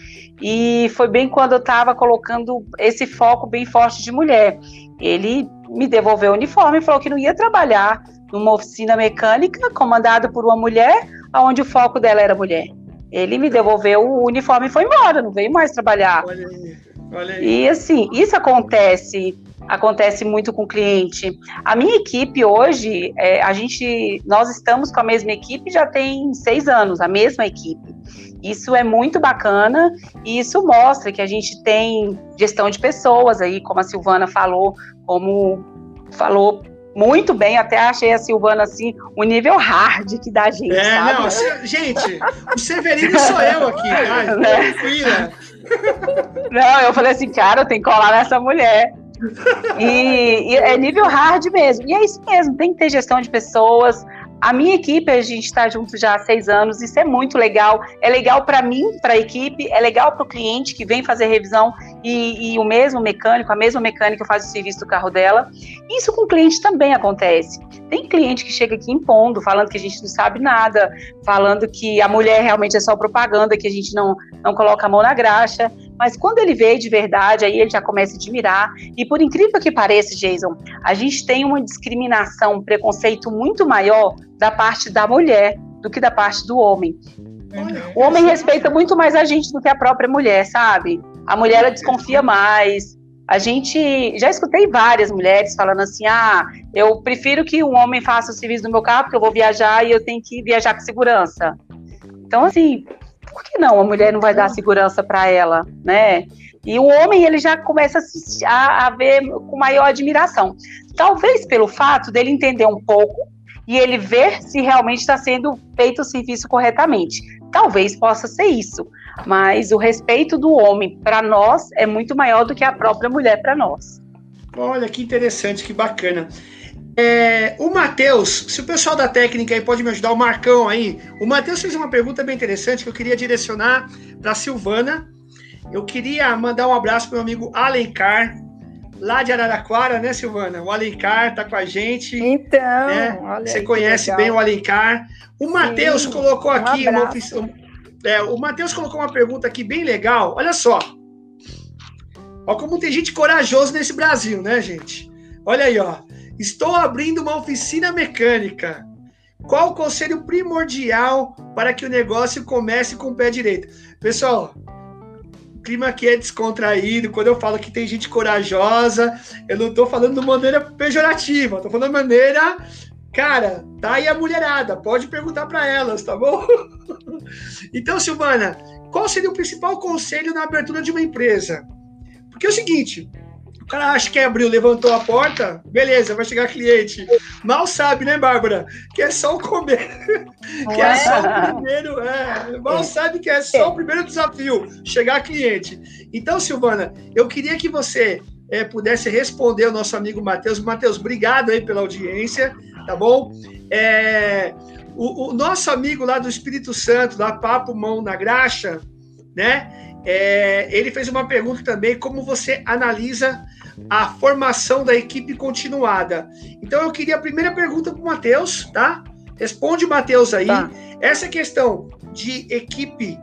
e foi bem quando eu estava colocando esse foco bem forte de mulher. Ele me devolveu o uniforme e falou que não ia trabalhar numa oficina mecânica comandada por uma mulher, onde o foco dela era mulher. Ele me devolveu o uniforme e foi embora, não veio mais trabalhar. Olha aí, olha aí. E assim, isso acontece acontece muito com o cliente. A minha equipe hoje, é, a gente, nós estamos com a mesma equipe já tem seis anos, a mesma equipe. Isso é muito bacana e isso mostra que a gente tem gestão de pessoas aí, como a Silvana falou, como falou muito bem, até achei a Silvana assim, o nível hard que dá gente. É, sabe? não, gente, o Severino sou eu aqui, ai, <laughs> né? Não, eu falei assim, cara, eu tenho que colar nessa mulher. E, e, é nível hard mesmo. E é isso mesmo, tem que ter gestão de pessoas. A minha equipe, a gente está junto já há seis anos, isso é muito legal. É legal para mim, para a equipe, é legal para o cliente que vem fazer revisão e, e, o mesmo mecânico, a mesma mecânica faz o serviço do carro dela. Isso com o cliente também acontece. Tem cliente que chega aqui impondo, falando que a gente não sabe nada, falando que a mulher realmente é só propaganda, que a gente não, não coloca a mão na graxa. Mas quando ele vê de verdade, aí ele já começa a admirar. E por incrível que pareça, Jason, a gente tem uma discriminação, um preconceito muito maior da parte da mulher do que da parte do homem. O homem respeita muito mais a gente do que a própria mulher, sabe? A mulher ela desconfia mais. A gente já escutei várias mulheres falando assim: ah, eu prefiro que um homem faça o serviço do meu carro, porque eu vou viajar e eu tenho que viajar com segurança. Então, assim, por que não a mulher não vai dar segurança para ela, né? E o homem ele já começa a, a ver com maior admiração. Talvez pelo fato dele entender um pouco e ele ver se realmente está sendo feito o serviço corretamente. Talvez possa ser isso, mas o respeito do homem para nós é muito maior do que a própria mulher para nós. Olha que interessante, que bacana. É, o Matheus, se o pessoal da técnica aí pode me ajudar, o Marcão aí. O Matheus fez uma pergunta bem interessante que eu queria direcionar para a Silvana. Eu queria mandar um abraço para o meu amigo Alencar, lá de Araraquara, né, Silvana? O Alencar tá com a gente. Então, né? você conhece bem o Alencar. O Matheus colocou aqui um uma é, o Matheus colocou uma pergunta aqui bem legal. Olha só. Olha como tem gente corajosa nesse Brasil, né, gente? Olha aí, ó. Estou abrindo uma oficina mecânica. Qual o conselho primordial para que o negócio comece com o pé direito? Pessoal, o clima aqui é descontraído. Quando eu falo que tem gente corajosa, eu não estou falando de maneira pejorativa, estou falando de maneira. Cara, tá aí a mulherada, pode perguntar para elas, tá bom? <laughs> então, Silvana, qual seria o principal conselho na abertura de uma empresa? Porque é o seguinte, cara acha que abriu, levantou a porta, beleza, vai chegar cliente. Mal sabe, né, Bárbara? Que é só o comer. <laughs> que é só o primeiro. É, mal é. sabe que é só o primeiro desafio, chegar cliente. Então, Silvana, eu queria que você é, pudesse responder ao nosso amigo Matheus. Matheus, obrigado aí pela audiência, tá bom? É, o, o, nosso amigo lá do Espírito Santo, da Papo Mão na Graxa, né? É, ele fez uma pergunta também: como você analisa a formação da equipe continuada? Então eu queria a primeira pergunta para o Matheus, tá? Responde, Matheus, aí. Tá. Essa questão de equipe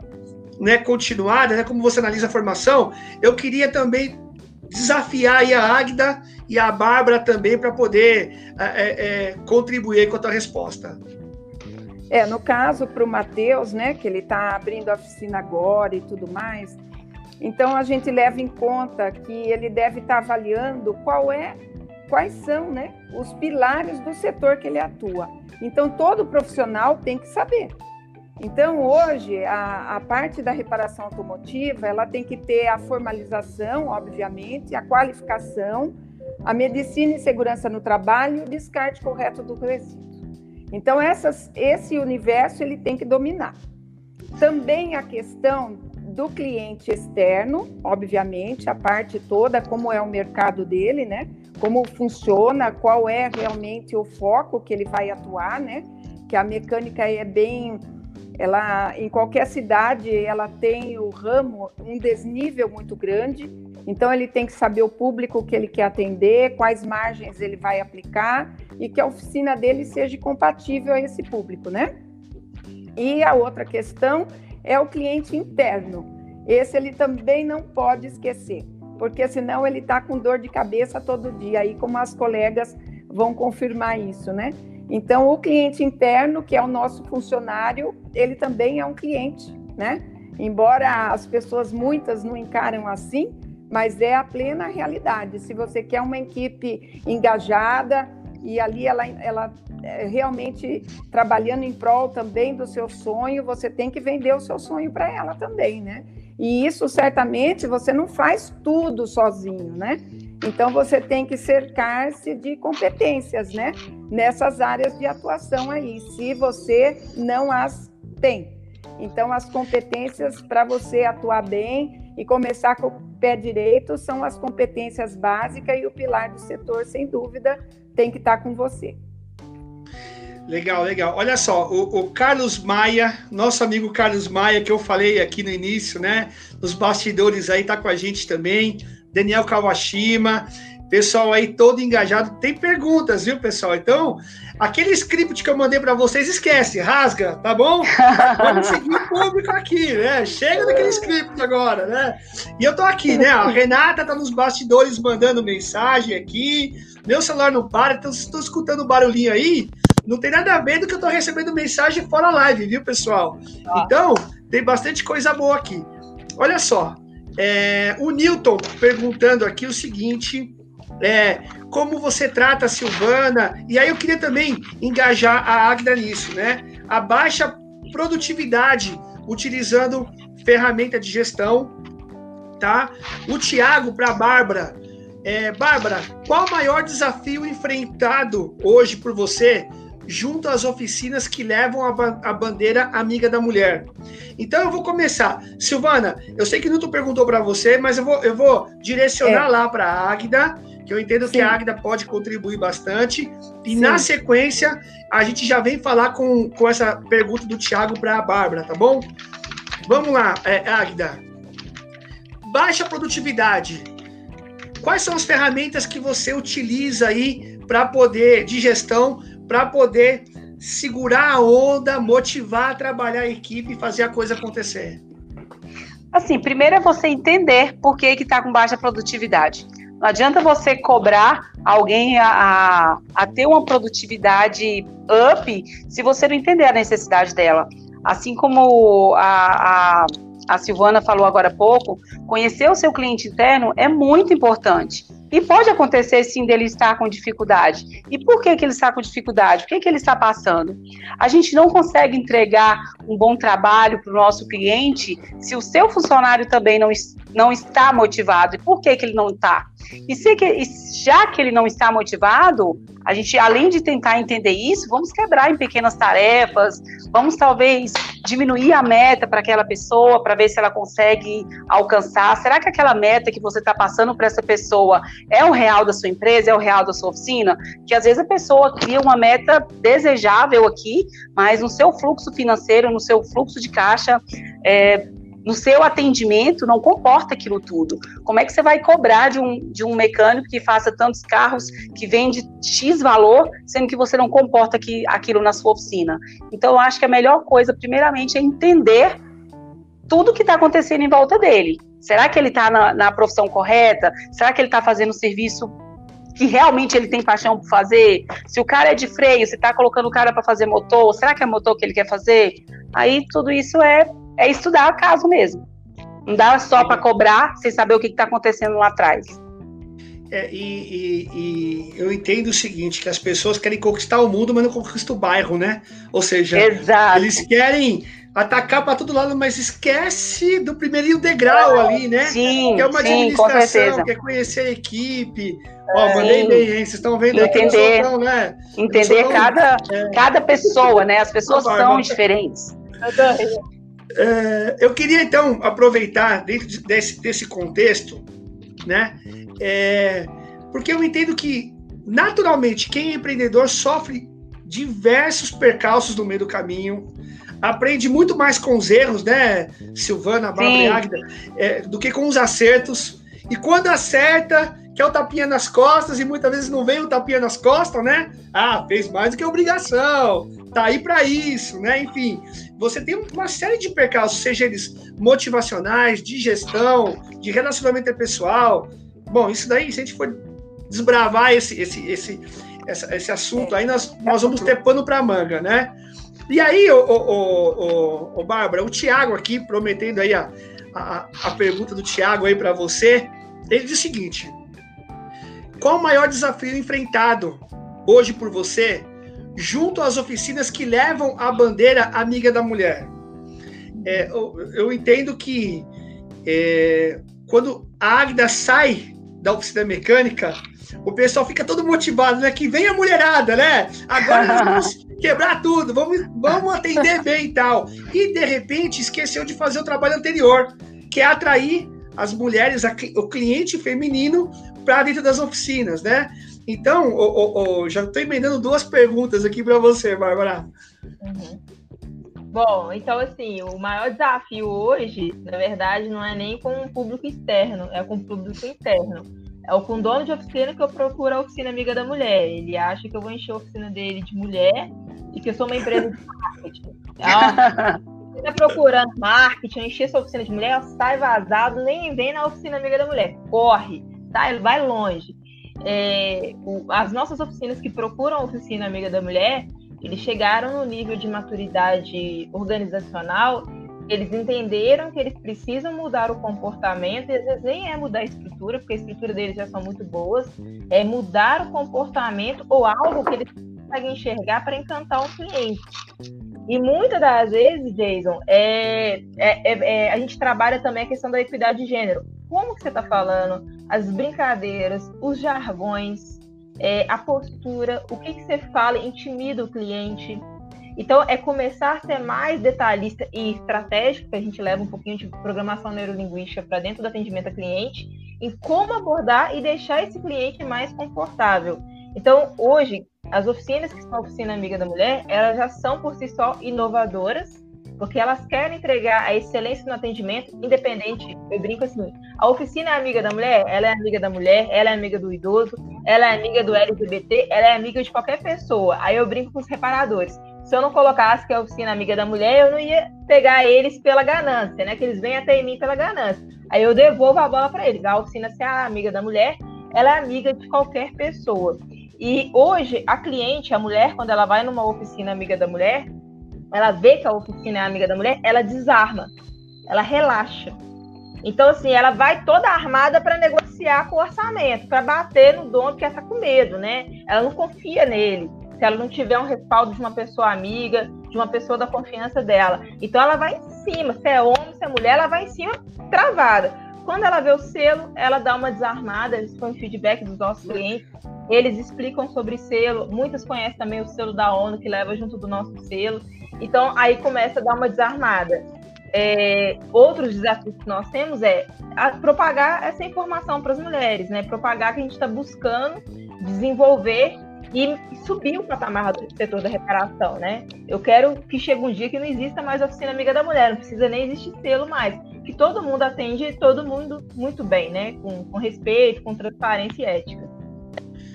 né, continuada, né, como você analisa a formação, eu queria também desafiar aí a Águida e a Bárbara também para poder é, é, é, contribuir com a tua resposta. É, no caso, para o Matheus, né, que ele está abrindo a oficina agora e tudo mais, então a gente leva em conta que ele deve estar tá avaliando qual é, quais são né, os pilares do setor que ele atua. Então todo profissional tem que saber. Então hoje a, a parte da reparação automotiva ela tem que ter a formalização, obviamente, a qualificação, a medicina e segurança no trabalho e o descarte correto do resíduo. Então essas, esse universo ele tem que dominar. Também a questão do cliente externo, obviamente, a parte toda, como é o mercado dele, né? Como funciona, qual é realmente o foco que ele vai atuar, né? Que a mecânica é bem ela em qualquer cidade ela tem o ramo um desnível muito grande então ele tem que saber o público que ele quer atender quais margens ele vai aplicar e que a oficina dele seja compatível a esse público né e a outra questão é o cliente interno. Esse ele também não pode esquecer, porque senão ele está com dor de cabeça todo dia, aí como as colegas vão confirmar isso, né? Então, o cliente interno, que é o nosso funcionário, ele também é um cliente, né? Embora as pessoas muitas não encaram assim, mas é a plena realidade. Se você quer uma equipe engajada e ali ela, ela é, realmente trabalhando em prol também do seu sonho, você tem que vender o seu sonho para ela também, né? E isso certamente você não faz tudo sozinho, né? Então você tem que cercar-se de competências, né? Nessas áreas de atuação aí, se você não as tem. Então as competências para você atuar bem e começar com o pé direito são as competências básicas e o pilar do setor, sem dúvida, tem que estar tá com você. Legal, legal. Olha só, o, o, Carlos Maia, nosso amigo Carlos Maia, que eu falei aqui no início, né? Nos bastidores aí, tá com a gente também. Daniel Kawashima, pessoal aí todo engajado. Tem perguntas, viu, pessoal? Então, aquele script que eu mandei para vocês, esquece, rasga, tá bom? Vamos seguir o público aqui, né? Chega daquele script agora, né? E eu tô aqui, né? A Renata tá nos bastidores mandando mensagem aqui. Meu celular não para, então se estou escutando o barulhinho aí, não tem nada a ver do que eu estou recebendo mensagem fora live, viu, pessoal? Então, tem bastante coisa boa aqui. Olha só, é, o Newton perguntando aqui o seguinte: é, como você trata a Silvana? E aí eu queria também engajar a Agda nisso, né? A baixa produtividade utilizando ferramenta de gestão, tá? O Tiago para a Bárbara. É, Bárbara, qual o maior desafio enfrentado hoje por você junto às oficinas que levam a, ba a, bandeira amiga da mulher. Então eu vou começar. Silvana, eu sei que Newton perguntou para você, mas eu vou, eu vou direcionar é. lá para a Águida, que eu entendo Sim. que a Águida pode contribuir bastante. E Sim. na sequência, a gente já vem falar com, com essa pergunta do Thiago para a Bárbara, tá bom? Vamos lá, é, Águida. Baixa produtividade. Quais são as ferramentas que você utiliza aí para poder, de gestão, para poder segurar a onda, motivar a trabalhar a equipe e fazer a coisa acontecer? Assim, primeiro é você entender por que está com baixa produtividade. Não adianta você cobrar alguém a, a, a, ter uma produtividade up se você não entender a necessidade dela. Assim como a, a, a Silvana falou agora há pouco, conhecer o seu cliente interno é muito importante. E pode acontecer sim dele estar com dificuldade. E por que, que ele está com dificuldade? O que, que ele está passando? A gente não consegue entregar um bom trabalho para o nosso cliente se o seu funcionário também não, não está motivado. E por que, que ele não está? E, se que, e já que ele não está motivado, a gente, além de tentar entender isso, vamos quebrar em pequenas tarefas, vamos talvez diminuir a meta para aquela pessoa, para ver se ela consegue alcançar. Será que aquela meta que você está passando para essa pessoa é o real da sua empresa, é o real da sua oficina? Que às vezes a pessoa cria uma meta desejável aqui, mas no seu fluxo financeiro, no seu fluxo de caixa, é, no seu atendimento não comporta aquilo tudo. Como é que você vai cobrar de um, de um mecânico que faça tantos carros, que vende X valor, sendo que você não comporta aqui, aquilo na sua oficina? Então, eu acho que a melhor coisa, primeiramente, é entender tudo que está acontecendo em volta dele. Será que ele está na, na, profissão correta? Será que ele está fazendo o serviço que realmente ele tem paixão por fazer? Se o cara é de freio, você está colocando o cara para fazer motor, será que é motor que ele quer fazer? Aí tudo isso é é estudar caso mesmo. Não dá só para cobrar sem saber o que está acontecendo lá atrás. É, e, e, e, eu entendo o seguinte, que as pessoas querem conquistar o mundo, mas não conquistam o bairro, né? Ou seja, Exato. eles querem atacar para todo lado, mas esquece do primeirinho degrau ali, né? Sim, que é uma sim, administração, quer conhecer a equipe. Ó, é, mandei bem, hein? Vocês estão vendo entender, aí que né? Entender cada, é. cada pessoa, né? As pessoas são diferentes. É, eu queria então aproveitar dentro desse, desse contexto, né? É, porque eu entendo que naturalmente quem é empreendedor sofre diversos percalços no meio do caminho, aprende muito mais com os erros, né, Silvana, Bárbara e Águida, é, do que com os acertos. E quando acerta, quer o tapinha nas costas e muitas vezes não vem o tapinha nas costas, né? Ah, fez mais do que obrigação, tá aí para isso, né? Enfim, você tem uma série de percalços, seja eles motivacionais, de gestão, de relacionamento pessoal. Bom, isso daí, se a gente for desbravar esse, esse, esse, esse, esse assunto aí, nós, nós vamos ter pano para manga, né? E aí, o, o, o, o, Bárbara, o Tiago aqui, prometendo aí a, a, a pergunta do Tiago aí para você, ele diz o seguinte: qual o maior desafio enfrentado hoje por você junto às oficinas que levam a bandeira amiga da mulher? É, eu, eu, entendo que é, quando a Águida sai da oficina mecânica, o pessoal fica todo motivado, né? Que vem a mulherada, né? Agora nós vamos <laughs> quebrar tudo, vamos, vamos atender bem e tal. E de repente esqueceu de fazer o trabalho anterior, que é atrair as mulheres, o cliente feminino para dentro das oficinas, né? Então, o, o, já estou emendando duas perguntas aqui para você, Bárbara. Uhum. Bom, então assim, o maior desafio hoje, na verdade, não é nem com o público externo, é com o público interno. É o com o dono de oficina que eu procuro a oficina amiga da mulher. Ele acha que eu vou encher a oficina dele de mulher e que eu sou uma empresa de marketing. <laughs> Você está procurando marketing, encher sua oficina de mulher, sai vazado, nem vem na oficina amiga da mulher. Corre tá? Ele vai longe. É, o, as nossas oficinas que procuram a oficina amiga da mulher, eles chegaram no nível de maturidade organizacional, eles entenderam que eles precisam mudar o comportamento, e às vezes nem é mudar a estrutura, porque a estrutura deles já são muito boas, é mudar o comportamento ou algo que eles conseguem enxergar para encantar o cliente. E muitas das vezes, Jason, é, é, é, é, a gente trabalha também a questão da equidade de gênero. Como que você está falando? As brincadeiras, os jargões, é, a postura, o que, que você fala intimida o cliente. Então, é começar a ser mais detalhista e estratégico, que a gente leva um pouquinho de programação neurolinguística para dentro do atendimento a cliente, em como abordar e deixar esse cliente mais confortável. Então, hoje, as oficinas que são a oficina amiga da mulher, elas já são por si só inovadoras, porque elas querem entregar a excelência no atendimento, independente. Eu brinco assim: a oficina é amiga da mulher, ela é amiga da mulher, ela é amiga do idoso, ela é amiga do LGBT, ela é amiga de qualquer pessoa. Aí eu brinco com os reparadores. Se eu não colocasse que é a oficina amiga da mulher, eu não ia pegar eles pela ganância, né? Que eles vêm até mim pela ganância. Aí eu devolvo a bola para eles. A oficina, se é a amiga da mulher, ela é amiga de qualquer pessoa. E hoje, a cliente, a mulher, quando ela vai numa oficina amiga da mulher, ela vê que a oficina é amiga da mulher, ela desarma, ela relaxa. Então, assim, ela vai toda armada para negociar com o orçamento, para bater no dono, porque ela está com medo, né? Ela não confia nele. Se ela não tiver um respaldo de uma pessoa amiga, de uma pessoa da confiança dela. Então, ela vai em cima. Se é homem, se é mulher, ela vai em cima, travada. Quando ela vê o selo, ela dá uma desarmada. Esse foi um feedback dos nossos clientes. Eles explicam sobre selo. Muitas conhecem também o selo da ONU, que leva junto do nosso selo. Então, aí começa a dar uma desarmada. É, outros desafios que nós temos é propagar essa informação para as mulheres, né? Propagar que a gente está buscando desenvolver e subir o patamar do setor da reparação, né? Eu quero que chegue um dia que não exista mais oficina amiga da mulher, não precisa nem existir selo mais. Que todo mundo atende todo mundo muito bem, né? Com, com respeito, com transparência e ética.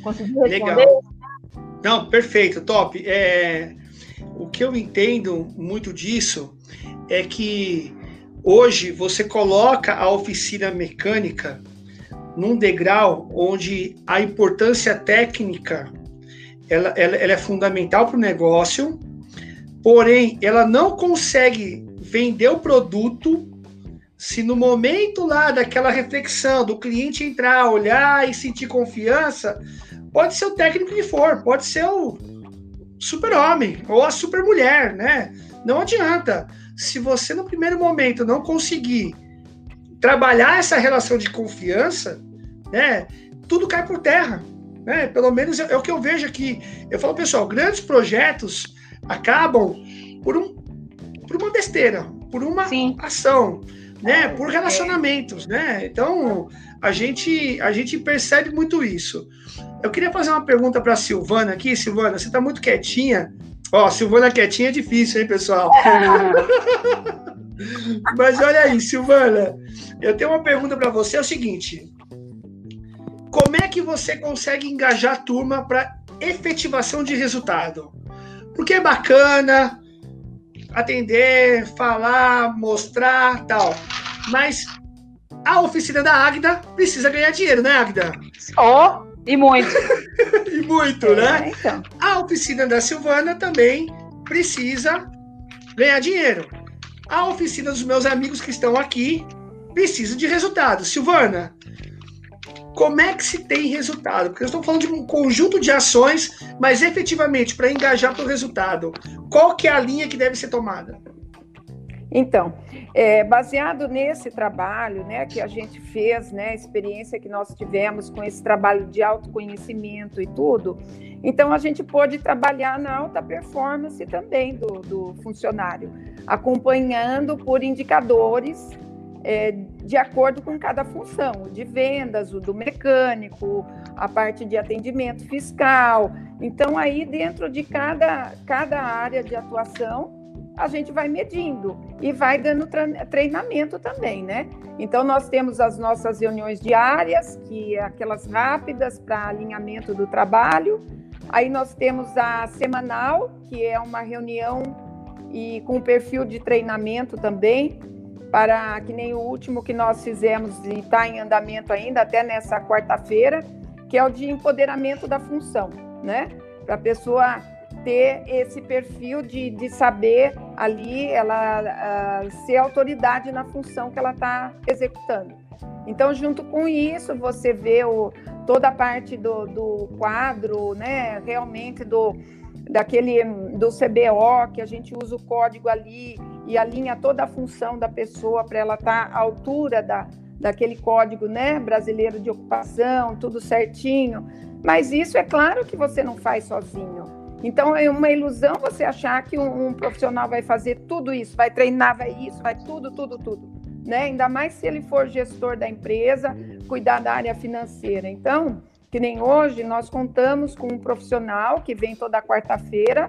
Conseguiu responder? Legal. Não, perfeito, top. É, o que eu entendo muito disso é que hoje você coloca a oficina mecânica num degrau onde a importância técnica ela, ela, ela é fundamental para o negócio, porém ela não consegue vender o produto se no momento lá daquela reflexão do cliente entrar, olhar e sentir confiança, pode ser o técnico que for, pode ser o super-homem ou a super-mulher, né? Não adianta. Se você no primeiro momento não conseguir trabalhar essa relação de confiança, né, tudo cai por terra. Né? Pelo menos é, é o que eu vejo aqui. Eu falo, pessoal, grandes projetos acabam por, um, por uma besteira, por uma Sim. ação, né? Por relacionamentos, né? Então a gente a gente percebe muito isso. Eu queria fazer uma pergunta para Silvana aqui, Silvana. Você está muito quietinha. Ó, Silvana quietinha é difícil, hein, pessoal? <laughs> Mas olha aí, Silvana, eu tenho uma pergunta para você. É o seguinte: como é que você consegue engajar a turma para efetivação de resultado? Porque é bacana atender, falar, mostrar, tal. Mas a oficina da Águida precisa ganhar dinheiro, né, Águida? Oh, e muito. <laughs> e muito, né? É, então. A oficina da Silvana também precisa ganhar dinheiro. A oficina dos meus amigos que estão aqui precisa de resultado. Silvana, como é que se tem resultado? Porque eu estou falando de um conjunto de ações, mas efetivamente, para engajar para o resultado, qual que é a linha que deve ser tomada? Então, é, baseado nesse trabalho né, que a gente fez, né, a experiência que nós tivemos com esse trabalho de autoconhecimento e tudo, então a gente pôde trabalhar na alta performance também do, do funcionário, acompanhando por indicadores é, de acordo com cada função, de vendas, o do mecânico, a parte de atendimento fiscal. Então, aí dentro de cada, cada área de atuação, a gente vai medindo e vai dando treinamento também, né? Então, nós temos as nossas reuniões diárias, que é aquelas rápidas para alinhamento do trabalho. Aí nós temos a semanal, que é uma reunião e com perfil de treinamento também, para que nem o último que nós fizemos e está em andamento ainda até nessa quarta-feira, que é o de empoderamento da função, né? Para a pessoa ter esse perfil de, de saber ali ela uh, ser autoridade na função que ela está executando. Então, junto com isso, você vê o, toda a parte do, do quadro, né? Realmente do daquele do CBO que a gente usa o código ali e alinha toda a função da pessoa para ela estar tá à altura da, daquele código né, brasileiro de ocupação, tudo certinho. Mas isso é claro que você não faz sozinho. Então é uma ilusão você achar que um, um profissional vai fazer tudo isso, vai treinar, vai isso, vai tudo, tudo, tudo. Né? Ainda mais se ele for gestor da empresa, cuidar da área financeira. Então, que nem hoje, nós contamos com um profissional que vem toda quarta-feira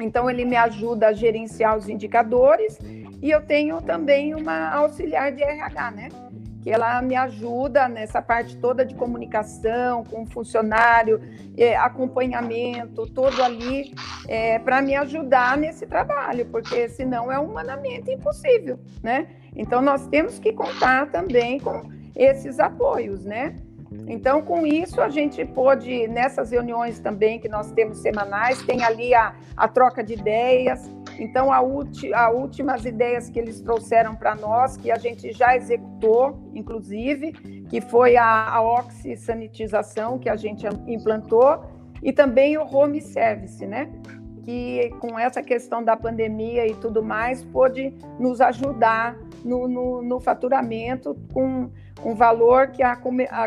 então, ele me ajuda a gerenciar os indicadores e eu tenho também uma auxiliar de RH, né? Que ela me ajuda nessa parte toda de comunicação com o funcionário, é, acompanhamento, todo ali, é, para me ajudar nesse trabalho, porque senão é humanamente impossível, né? Então, nós temos que contar também com esses apoios, né? Então, com isso, a gente pôde, nessas reuniões também que nós temos semanais, tem ali a, a troca de ideias. Então, a, ulti, a últimas ideias que eles trouxeram para nós, que a gente já executou, inclusive, que foi a, a oxisanitização que a gente implantou, e também o home service, né? Que com essa questão da pandemia e tudo mais, pôde nos ajudar no, no, no faturamento com um valor que a,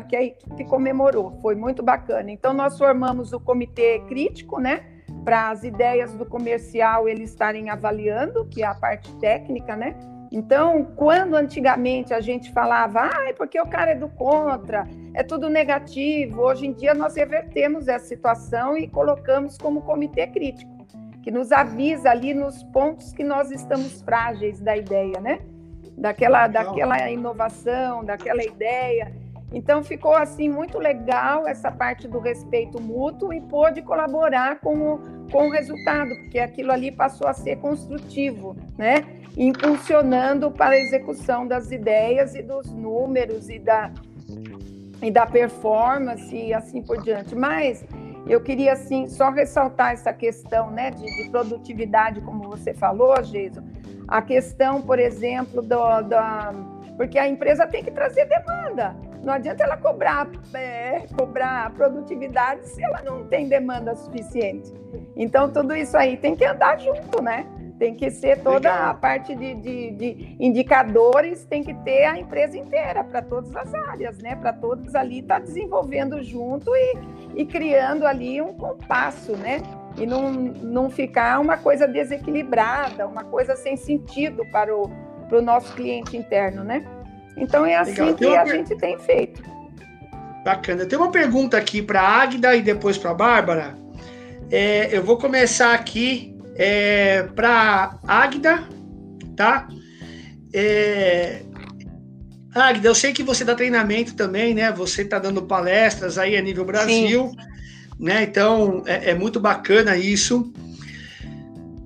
que a equipe comemorou. Foi muito bacana. Então, nós formamos o comitê crítico, né? Para as ideias do comercial eles estarem avaliando, que é a parte técnica, né? Então, quando antigamente a gente falava, ah, é porque o cara é do contra, é tudo negativo, hoje em dia nós revertemos essa situação e colocamos como comitê crítico, que nos avisa ali nos pontos que nós estamos frágeis da ideia, né? Daquela, daquela inovação, daquela ideia. Então ficou assim muito legal essa parte do respeito mútuo e pôde colaborar com o, com o resultado, porque aquilo ali passou a ser construtivo, né? Impulsionando para a execução das ideias e dos números e da, e da performance e assim por diante. Mas eu queria assim só ressaltar essa questão, né, de, de produtividade, como você falou, Geiso. A questão, por exemplo, do, da porque a empresa tem que trazer demanda. Não adianta ela cobrar, é, cobrar produtividade se ela não tem demanda suficiente. Então, tudo isso aí tem que andar junto, né? Tem que ser toda a parte de, de, de, indicadores, tem que ter a empresa inteira para todas as áreas, né? Para todos ali estar tá desenvolvendo junto e, e criando ali um compasso, né? E não, não ficar uma coisa desequilibrada, uma coisa sem sentido para o, para o nosso cliente interno, né? Então é assim Legal. que a per... gente tem feito. Bacana. Tem uma pergunta aqui para a Águida e depois para a Bárbara. É, eu vou começar aqui é, para Águida, tá? É, Águida, eu sei que você dá treinamento também, né? Você está dando palestras aí a nível Brasil, Sim. Né? Então é, é muito bacana isso.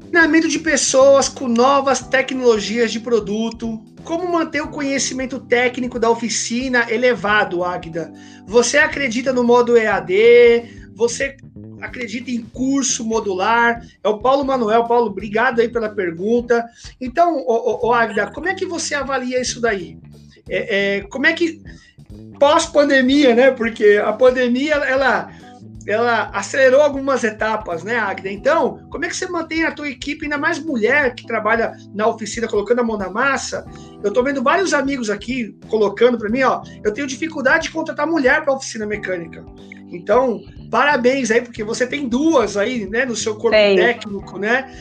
Treinamento de pessoas com novas tecnologias de produto. Como manter o conhecimento técnico da oficina elevado, Águida? Você acredita no modo EAD? Você acredita em curso modular? É o Paulo Manuel. Paulo, obrigado aí pela pergunta. Então, ô, ô, ô Águida, como é que você avalia isso daí? É, é, como é que pós-pandemia, né? Porque a pandemia, ela ela acelerou algumas etapas, né, Agda? Então, como é que você mantém a tua equipe, ainda mais mulher que trabalha na oficina, colocando a mão na massa? Eu estou vendo vários amigos aqui colocando para mim, ó, eu tenho dificuldade de contratar mulher para oficina mecânica. Então, parabéns aí, porque você tem duas aí, né, no seu corpo Sim. técnico, né?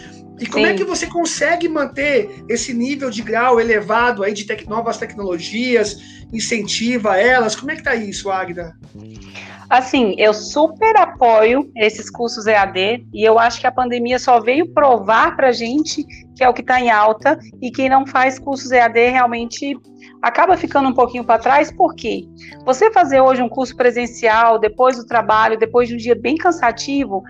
E como é Sim. é que você consegue manter esse nível de grau elevado aí de tec novas tecnologias, incentiva elas? Como é que tá isso, Agda? Assim, eu super apoio esses cursos EAD e eu acho que a pandemia só veio provar para gente que é o que está em alta e quem não faz cursos EAD realmente acaba ficando um pouquinho para trás, porque você fazer hoje um curso presencial, depois do trabalho, depois de um dia bem cansativo,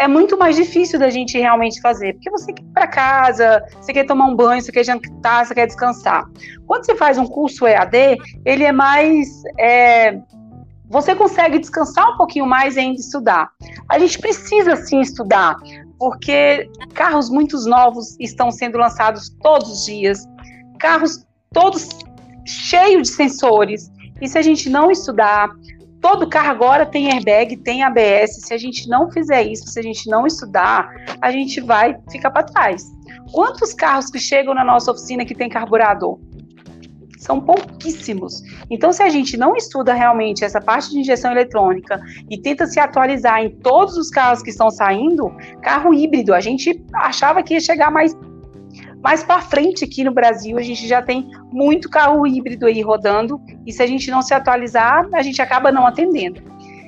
é muito mais difícil da gente realmente fazer, porque você quer ir para casa, você quer tomar um banho, você quer jantar, você quer descansar. Quando você faz um curso EAD, ele é mais. É, você consegue descansar um pouquinho mais e ainda estudar. A gente precisa sim estudar, porque carros muito novos estão sendo lançados todos os dias, carros todos cheios de sensores. E se a gente não estudar, todo carro agora tem airbag, tem ABS. Se a gente não fizer isso, se a gente não estudar, a gente vai ficar para trás. Quantos carros que chegam na nossa oficina que tem carburador? São pouquíssimos. Então, se a gente não estuda realmente essa parte de injeção eletrônica e tenta se atualizar em todos os carros que estão saindo, carro híbrido, a gente achava que ia chegar mais mais para frente aqui no Brasil, a gente já tem muito carro híbrido aí rodando, e se a gente não se atualizar, a gente acaba não atendendo.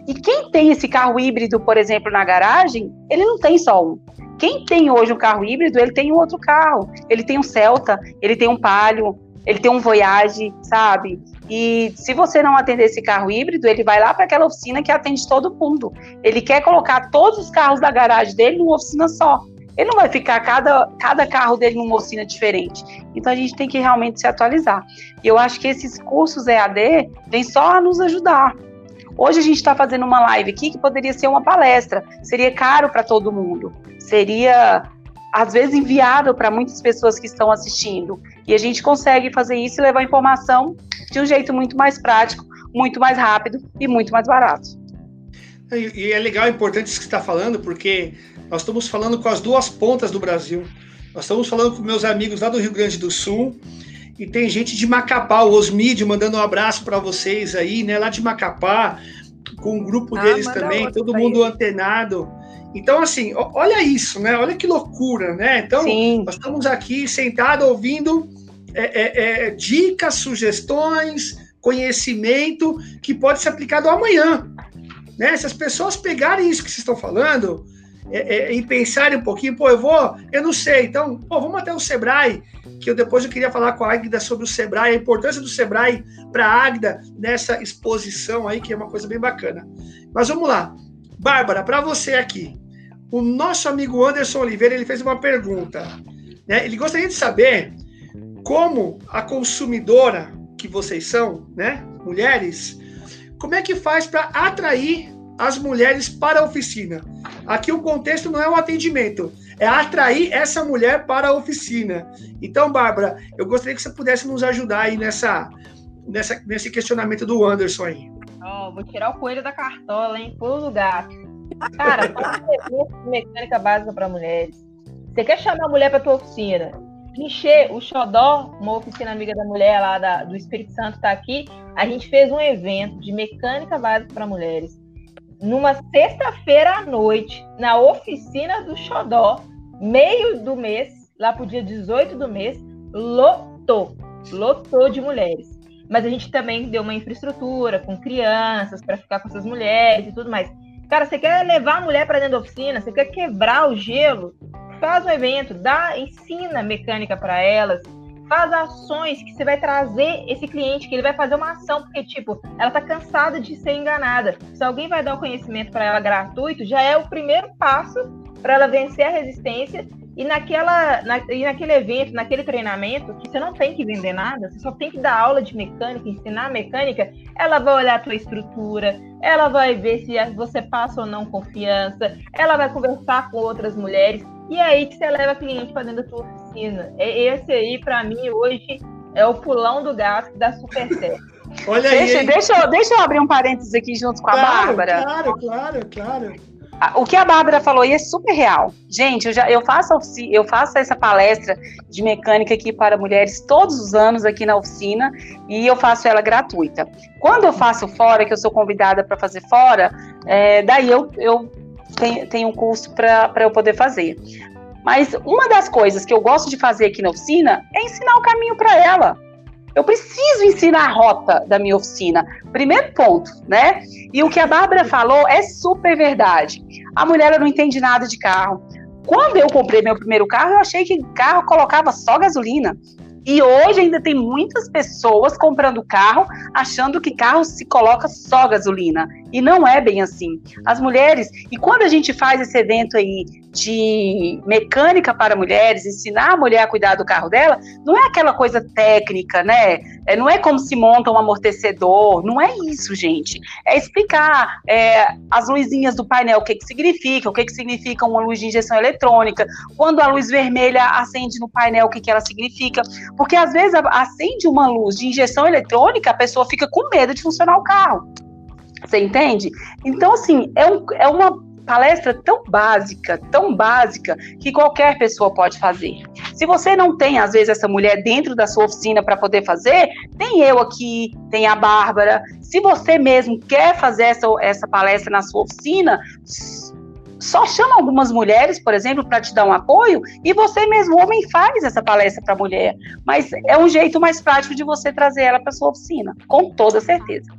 E quem tem esse carro híbrido, por exemplo, na garagem, ele não tem só um. Quem tem hoje um carro híbrido, ele tem um outro carro. Ele tem um Celta, ele tem um Palio, ele tem um Voyage, sabe? E se você não atender esse carro híbrido, ele vai lá para aquela oficina que atende todo mundo. Ele quer colocar todos os carros da garagem dele numa oficina só. Ele não vai ficar cada, cada carro dele numa oficina diferente. Então a gente tem que realmente se atualizar. E eu acho que esses cursos EAD vêm só a nos ajudar. Hoje a gente está fazendo uma live aqui que poderia ser uma palestra. Seria caro para todo mundo. Seria às vezes inviável para muitas pessoas que estão assistindo. E a gente consegue fazer isso e levar informação de um jeito muito mais prático, muito mais rápido e muito mais barato. E é legal, é importante isso que você está falando, porque nós estamos falando com as duas pontas do Brasil. Nós estamos falando com meus amigos lá do Rio Grande do Sul, e tem gente de Macapá, o Osmídio, mandando um abraço para vocês aí, né? Lá de Macapá, com o grupo ah, deles também, todo mundo antenado. Então, assim, olha isso, né? Olha que loucura, né? Então, Sim. nós estamos aqui sentados ouvindo é, é, é, dicas, sugestões, conhecimento que pode ser aplicado amanhã. Né? Se as pessoas pegarem isso que vocês estão falando, é, é, em pensarem um pouquinho, pô, eu vou, eu não sei, então, pô, vamos até o Sebrae, que eu depois eu queria falar com a Águida sobre o Sebrae, a importância do Sebrae para a Águida nessa exposição aí, que é uma coisa bem bacana. Mas vamos lá. Bárbara, para você aqui, o nosso amigo Anderson Oliveira, ele fez uma pergunta, né? Ele gostaria de saber como a consumidora que vocês são, né, mulheres, como é que faz para atrair as mulheres para a oficina? Aqui o contexto não é o atendimento, é atrair essa mulher para a oficina. Então, Bárbara, eu gostaria que você pudesse nos ajudar aí nessa, nessa nesse questionamento do Anderson aí. Oh, vou tirar o coelho da cartola, hein? Pulo do gato. Cara, de mecânica básica para mulheres. Você quer chamar a mulher para tua oficina? Encher o Xodó, uma oficina amiga da mulher lá da, do Espírito Santo, está aqui. A gente fez um evento de mecânica básica para mulheres. Numa sexta-feira à noite, na oficina do Xodó, meio do mês, lá pro dia 18 do mês, lotou. Lotou de mulheres. Mas a gente também deu uma infraestrutura com crianças para ficar com essas mulheres e tudo mais. Cara, você quer levar a mulher para dentro da oficina? Você quer quebrar o gelo? Faz um evento, dá, ensina mecânica para elas, faz ações que você vai trazer esse cliente, que ele vai fazer uma ação, porque, tipo, ela tá cansada de ser enganada. Se alguém vai dar o conhecimento para ela gratuito, já é o primeiro passo para ela vencer a resistência e, naquela, na, e naquele evento, naquele treinamento, que você não tem que vender nada, você só tem que dar aula de mecânica, ensinar mecânica, ela vai olhar a tua estrutura, ela vai ver se você passa ou não confiança, ela vai conversar com outras mulheres, e é aí que você leva cliente para dentro da tua oficina. Esse aí, para mim, hoje, é o pulão do gato que dá super certo. Olha deixa, aí. Deixa, deixa eu abrir um parênteses aqui junto com a claro, Bárbara. Claro, claro, claro o que a Bárbara falou aí é super real. Gente, eu, já, eu, faço, eu faço essa palestra de mecânica aqui para mulheres todos os anos aqui na oficina e eu faço ela gratuita. Quando eu faço fora, que eu sou convidada para fazer fora, é, daí eu, eu tenho, tenho um curso para eu poder fazer. Mas uma das coisas que eu gosto de fazer aqui na oficina é ensinar o caminho para ela. Eu preciso ensinar a rota da minha oficina. Primeiro ponto, né? E o que a Bárbara falou é super verdade. A mulher não entende nada de carro. Quando eu comprei meu primeiro carro, eu achei que carro colocava só gasolina. E hoje ainda tem muitas pessoas comprando carro achando que carro se coloca só gasolina. E não é bem assim. As mulheres, e quando a gente faz esse evento aí de mecânica para mulheres, ensinar a mulher a cuidar do carro dela, não é aquela coisa técnica, né? É, não é como se monta um amortecedor, não é isso, gente. É explicar é, as luzinhas do painel, o que, que significa, o que, que significa uma luz de injeção eletrônica, quando a luz vermelha acende no painel, o que, que ela significa. Porque às vezes acende uma luz de injeção eletrônica, a pessoa fica com medo de funcionar o carro. Você entende? Então, assim, é, um, é uma palestra tão básica, tão básica, que qualquer pessoa pode fazer. Se você não tem, às vezes, essa mulher dentro da sua oficina para poder fazer, tem eu aqui, tem a Bárbara. Se você mesmo quer fazer essa, essa palestra na sua oficina, só chama algumas mulheres, por exemplo, para te dar um apoio, e você mesmo, homem, faz essa palestra para a mulher. Mas é um jeito mais prático de você trazer ela para sua oficina, com toda certeza.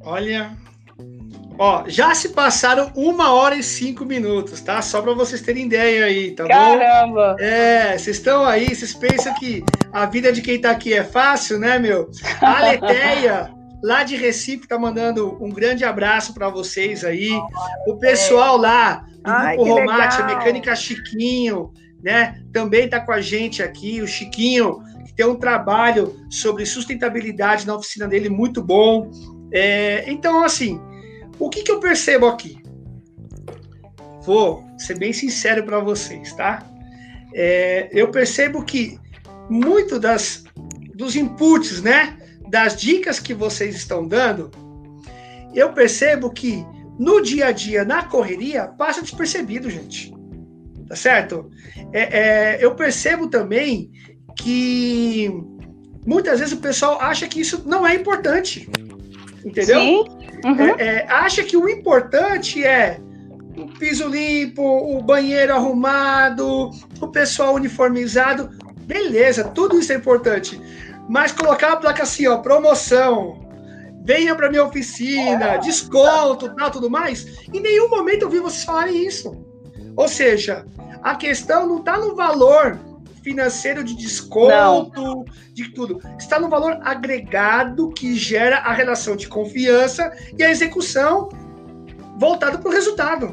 Olha, Ó, já se passaram uma hora e cinco minutos, tá? Só para vocês terem ideia aí, tá Caramba. bom? Caramba! É, vocês estão aí, vocês pensam que a vida de quem tá aqui é fácil, né, meu? A Leteia, lá de Recife, tá mandando um grande abraço para vocês aí. O pessoal lá do Ai, Grupo Romate, Mecânica Chiquinho, né? Também tá com a gente aqui, o Chiquinho, que tem um trabalho sobre sustentabilidade na oficina dele muito bom. É, então, assim, o que, que eu percebo aqui? Vou ser bem sincero para vocês, tá? É, eu percebo que muito das, dos inputs, né? Das dicas que vocês estão dando, eu percebo que no dia a dia, na correria, passa despercebido, gente. Tá certo? É, é, eu percebo também que muitas vezes o pessoal acha que isso não é importante. Entendeu? Sim. Uhum. É, é, acha que o importante é o piso limpo, o banheiro arrumado, o pessoal uniformizado. Beleza, tudo isso é importante. Mas colocar a placa assim, ó, promoção, venha para minha oficina, desconto, tal, tudo mais. Em nenhum momento eu vi vocês falarem isso. Ou seja, a questão não está no valor financeiro de desconto, não. de tudo. Está no valor agregado que gera a relação de confiança e a execução voltada para o resultado.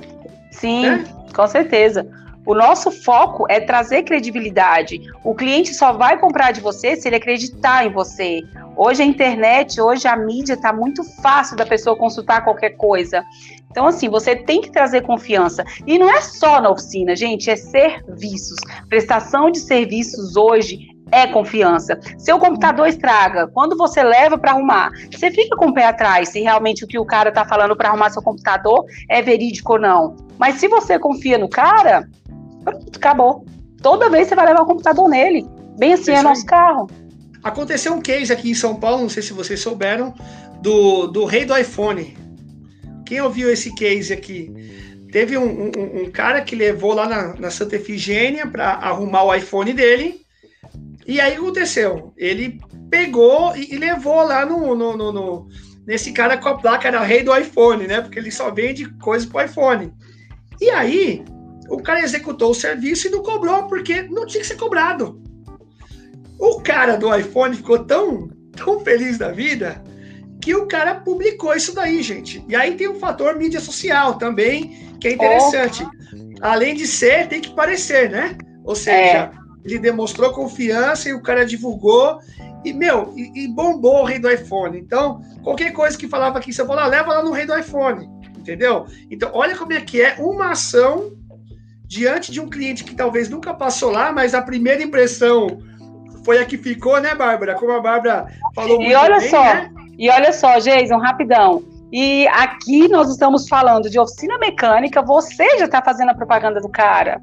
Sim, né? com certeza. O nosso foco é trazer credibilidade. O cliente só vai comprar de você se ele acreditar em você. Hoje a internet, hoje a mídia está muito fácil da pessoa consultar qualquer coisa. Então, assim, você tem que trazer confiança. E não é só na oficina, gente, é serviços. Prestação de serviços hoje é confiança. Seu computador estraga, quando você leva para arrumar, você fica com o pé atrás se realmente o que o cara está falando para arrumar seu computador é verídico ou não. Mas se você confia no cara, acabou. Toda vez você vai levar o computador nele. Bem assim é, nosso carro. Aconteceu um case aqui em São Paulo, não sei se vocês souberam, do, do rei do iPhone. Quem ouviu esse case aqui? Teve um, um, um cara que levou lá na, na Santa Efigênia para arrumar o iPhone dele. E aí aconteceu? Ele pegou e, e levou lá no, no, no, no, nesse cara com a placa, era o rei do iPhone, né? Porque ele só vende coisas pro iPhone. E aí, o cara executou o serviço e não cobrou, porque não tinha que ser cobrado. O cara do iPhone ficou tão, tão feliz da vida que o cara publicou isso daí, gente. E aí tem o fator mídia social também, que é interessante. Oh. Além de ser, tem que parecer, né? Ou seja, é. ele demonstrou confiança e o cara divulgou. E, meu, e, e, bombou o rei do iPhone. Então, qualquer coisa que falava aqui, você falou, leva lá no rei do iPhone. Entendeu? Então, olha como é que é uma ação diante de um cliente que talvez nunca passou lá, mas a primeira impressão foi a que ficou, né, Bárbara? Como a Bárbara falou muito E olha bem, só, né? e olha só, Jason, rapidão. E aqui nós estamos falando de oficina mecânica, você já está fazendo a propaganda do cara.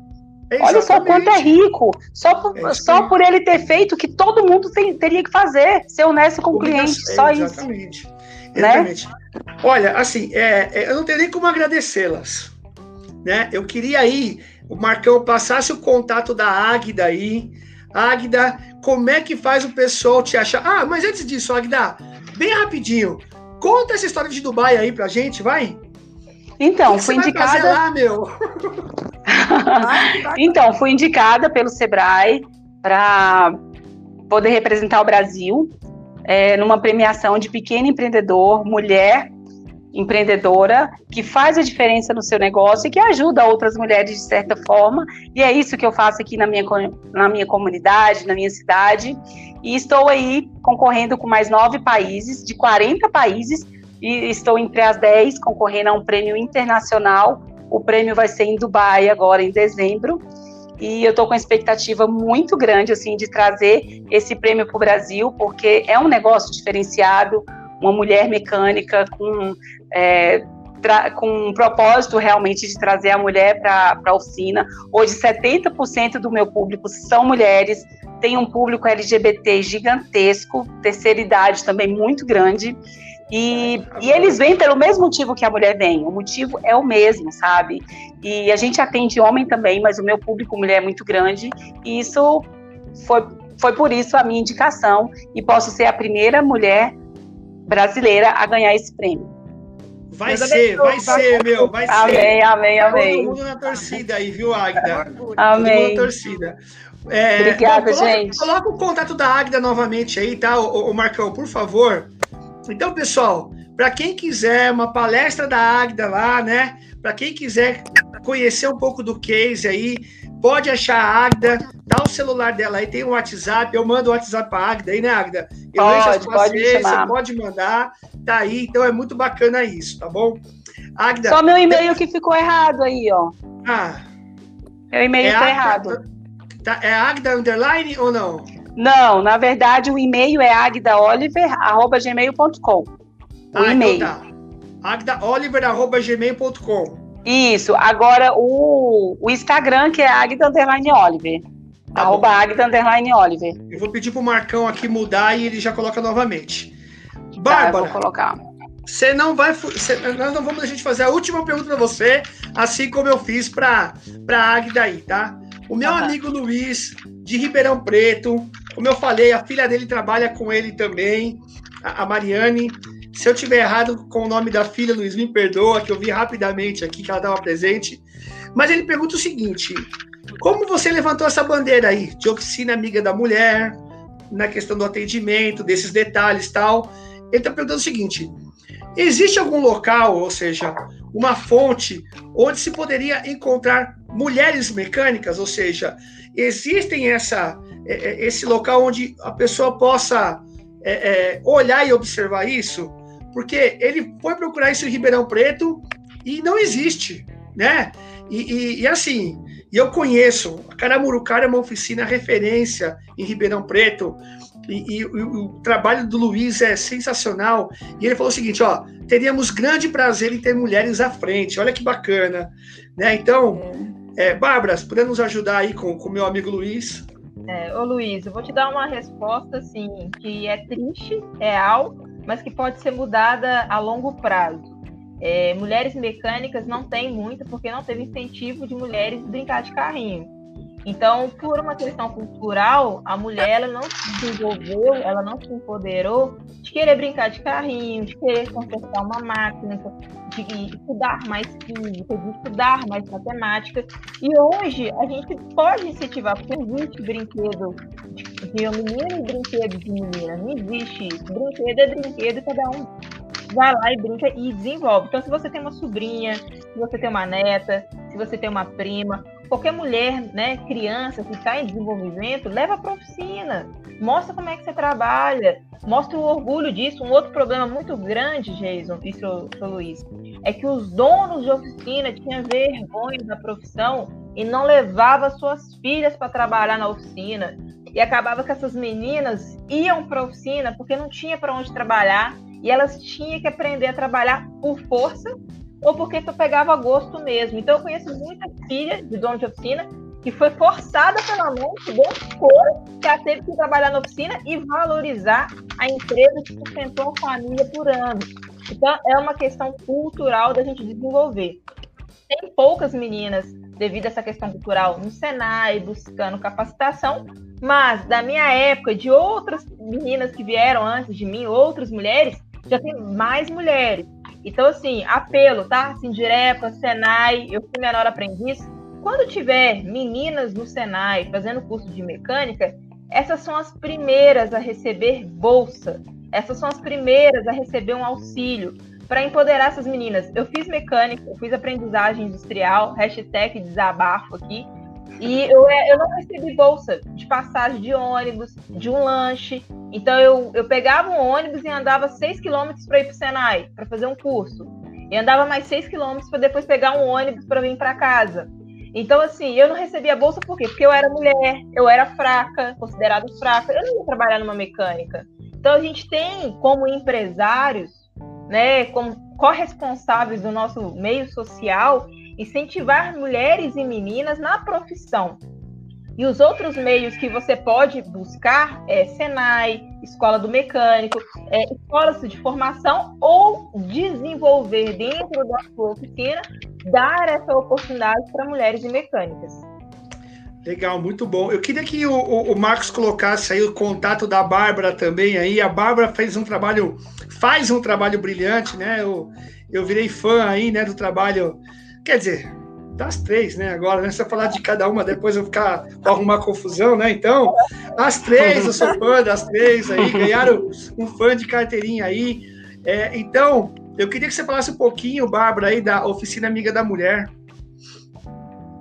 Exatamente. Olha só quanto é rico. Só por, é só por ele ter feito o que todo mundo tem, teria que fazer, ser honesto com o cliente. Só exatamente. isso. Exatamente. Né? Olha, assim, é, é, eu não tenho nem como agradecê-las. Né? Eu queria ir o Marcão passasse o contato da Águida aí. Águida, como é que faz o pessoal te achar? Ah, mas antes disso, Águida, bem rapidinho, conta essa história de Dubai aí pra gente, vai. Então, fui indicada. Lá, meu? <laughs> então, fui indicada pelo Sebrae para poder representar o Brasil é, numa premiação de pequeno empreendedor, mulher empreendedora que faz a diferença no seu negócio e que ajuda outras mulheres de certa forma. E é isso que eu faço aqui na minha, na minha comunidade, na minha cidade. E estou aí concorrendo com mais nove países, de 40 países, e estou entre as 10 concorrendo a um prêmio internacional. O prêmio vai ser em Dubai agora em dezembro. E eu estou com expectativa muito grande assim de trazer esse prêmio para o Brasil, porque é um negócio diferenciado, uma mulher mecânica com, é, com um propósito realmente de trazer a mulher para a oficina. Hoje, 70% do meu público são mulheres, tem um público LGBT gigantesco, terceira idade também muito grande. E, e, eles vêm pelo mesmo motivo que a mulher vem, o motivo é o mesmo, sabe? E a gente atende homem também, mas o meu público mulher é muito grande, e isso foi, foi por isso a minha indicação, e posso ser a primeira mulher brasileira a ganhar esse prêmio. Vai ser, vai ser, meu, vai ser. Amém, amém, amém. Todo mundo na torcida aí, viu, Agda? Amém. Todo mundo na torcida. É, Obrigada, bom, coloca, gente. Coloca o contato da Agda novamente aí, tá, o, o Marcão, por favor. Então, pessoal, para quem quiser uma palestra da Agda lá, né? Para quem quiser conhecer um pouco do case aí, pode achar a Agda, dá o celular dela aí, tem o um WhatsApp, eu mando o WhatsApp para a Agda aí, né, Agda? Eu pode, pode você pode mandar, tá aí, então é muito bacana isso, tá bom? Agda. Só meu e-mail que ficou errado aí, ó. Ah. Meu e-mail é tá Agda, errado. Tá, é Agda Underline ou não? Não, na verdade o e-mail é agdaoliver.gmail.com. O ah, então e-mail. Então tá. agdaoliver.gmail.com. Isso. Agora, o, o Instagram, que é Agda Underline Oliver. Tá arroba Agda Underline Oliver. Eu vou pedir pro Marcão aqui mudar e ele já coloca novamente. Bárbara. Tá, vou colocar. Você não vai. Cê, nós não vamos a gente fazer a última pergunta para você, assim como eu fiz para a Agda aí, tá? O meu uhum. amigo Luiz, de Ribeirão Preto, como eu falei, a filha dele trabalha com ele também, a, a Mariane. Se eu tiver errado com o nome da filha, Luiz, me perdoa, que eu vi rapidamente aqui que ela estava presente. Mas ele pergunta o seguinte: como você levantou essa bandeira aí de oficina amiga da mulher, na questão do atendimento, desses detalhes tal? Ele está perguntando o seguinte: existe algum local, ou seja, uma fonte onde se poderia encontrar mulheres mecânicas, ou seja, existem essa é, é, esse local onde a pessoa possa é, é, olhar e observar isso, porque ele foi procurar isso em Ribeirão Preto e não existe, né? E, e, e assim, eu conheço, a Caramurucara é uma oficina referência em Ribeirão Preto, e, e, o, o, trabalho do Luiz é sensacional. E ele falou o seguinte: ó, teríamos grande prazer em ter mulheres à frente. Olha que bacana, né? Então, é, Bárbara, podemos nos ajudar aí com o meu amigo Luiz? É, ô Luiz, eu vou te dar uma resposta assim que é triste, real, mas que pode ser mudada a longo prazo. É, mulheres mecânicas não tem muito porque não teve incentivo de mulheres brincar de carrinho. Então, por uma questão cultural, a mulher ela não se desenvolveu, ela não se empoderou de querer brincar de carrinho, de querer consertar uma máquina, de estudar mais física, de estudar mais matemática. E hoje a gente pode incentivar, porque existe brinquedo de menino e brinquedo de menina. Não existe isso. Brinquedo é brinquedo cada um vai lá e brinca e desenvolve. Então, se você tem uma sobrinha, se você tem uma neta, se você tem uma prima, qualquer mulher, né, criança que está em desenvolvimento, leva para oficina, mostra como é que você trabalha, mostra o orgulho disso. Um outro problema muito grande, Jason e seu, seu Luiz, é que os donos de oficina tinham vergonha da profissão e não levava suas filhas para trabalhar na oficina. E acabava que essas meninas iam para a oficina porque não tinha para onde trabalhar e elas tinham que aprender a trabalhar por força ou porque tu pegava gosto mesmo. Então eu conheço muita filha de dono de oficina que foi forçada pela mãe, que deu cor, que ela teve que trabalhar na oficina e valorizar a empresa que sustentou a família por anos. Então é uma questão cultural da gente desenvolver. Tem poucas meninas devido a essa questão cultural no Senai buscando capacitação, mas da minha época, de outras meninas que vieram antes de mim, outras mulheres, já tem mais mulheres. Então, assim, apelo, tá? Sindirepa, Senai, eu fui menor aprendiz. Quando tiver meninas no Senai fazendo curso de mecânica, essas são as primeiras a receber bolsa. Essas são as primeiras a receber um auxílio para empoderar essas meninas. Eu fiz mecânica, eu fiz aprendizagem industrial, hashtag desabafo aqui. E eu, eu não recebi bolsa de passagem de ônibus, de um lanche. Então eu, eu pegava um ônibus e andava 6 quilômetros para ir para o Senai, para fazer um curso. E andava mais 6 quilômetros para depois pegar um ônibus para vir para casa. Então, assim, eu não recebia bolsa por quê? Porque eu era mulher, eu era fraca, considerada fraca, eu não ia trabalhar numa mecânica. Então, a gente tem, como empresários, né, como corresponsáveis do nosso meio social, incentivar mulheres e meninas na profissão. E os outros meios que você pode buscar é Senai, Escola do Mecânico, é, escolas de formação ou desenvolver dentro da sua oficina, dar essa oportunidade para mulheres e mecânicas. Legal, muito bom. Eu queria que o, o, o, Marcos colocasse aí o contato da Bárbara também aí. A Bárbara fez um trabalho, faz um trabalho brilhante, né? Eu, eu virei fã aí, né, do trabalho Quer dizer, das três, né? Agora, né? Se eu falar de cada uma, depois eu ficar vou arrumar confusão, né? Então, as três, eu sou fã das três aí, ganharam um fã de carteirinha aí. É, então, eu queria que você falasse um pouquinho, Bárbara, aí da Oficina Amiga da Mulher.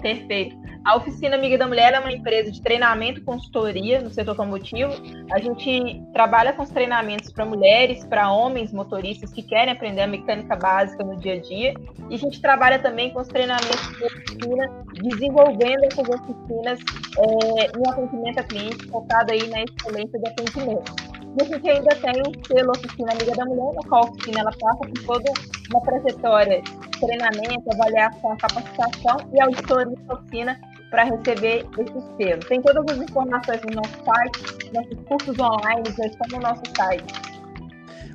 Perfeito. A Oficina Amiga da Mulher é uma empresa de treinamento e consultoria no setor automotivo. A gente trabalha com os treinamentos para mulheres, para homens motoristas que querem aprender a mecânica básica no dia a dia. E a gente trabalha também com os treinamentos de oficina, desenvolvendo essas oficinas é, no atendimento a cliente, focado aí na excelência de atendimento. E a gente ainda tem o selo Oficina Amiga da Mulher, na qual a oficina ela passa por toda uma trajetória de treinamento, avaliação, capacitação e auditoria da oficina para receber esse selo. Tem todas as informações no nosso site, nossos cursos online já estão no nosso site.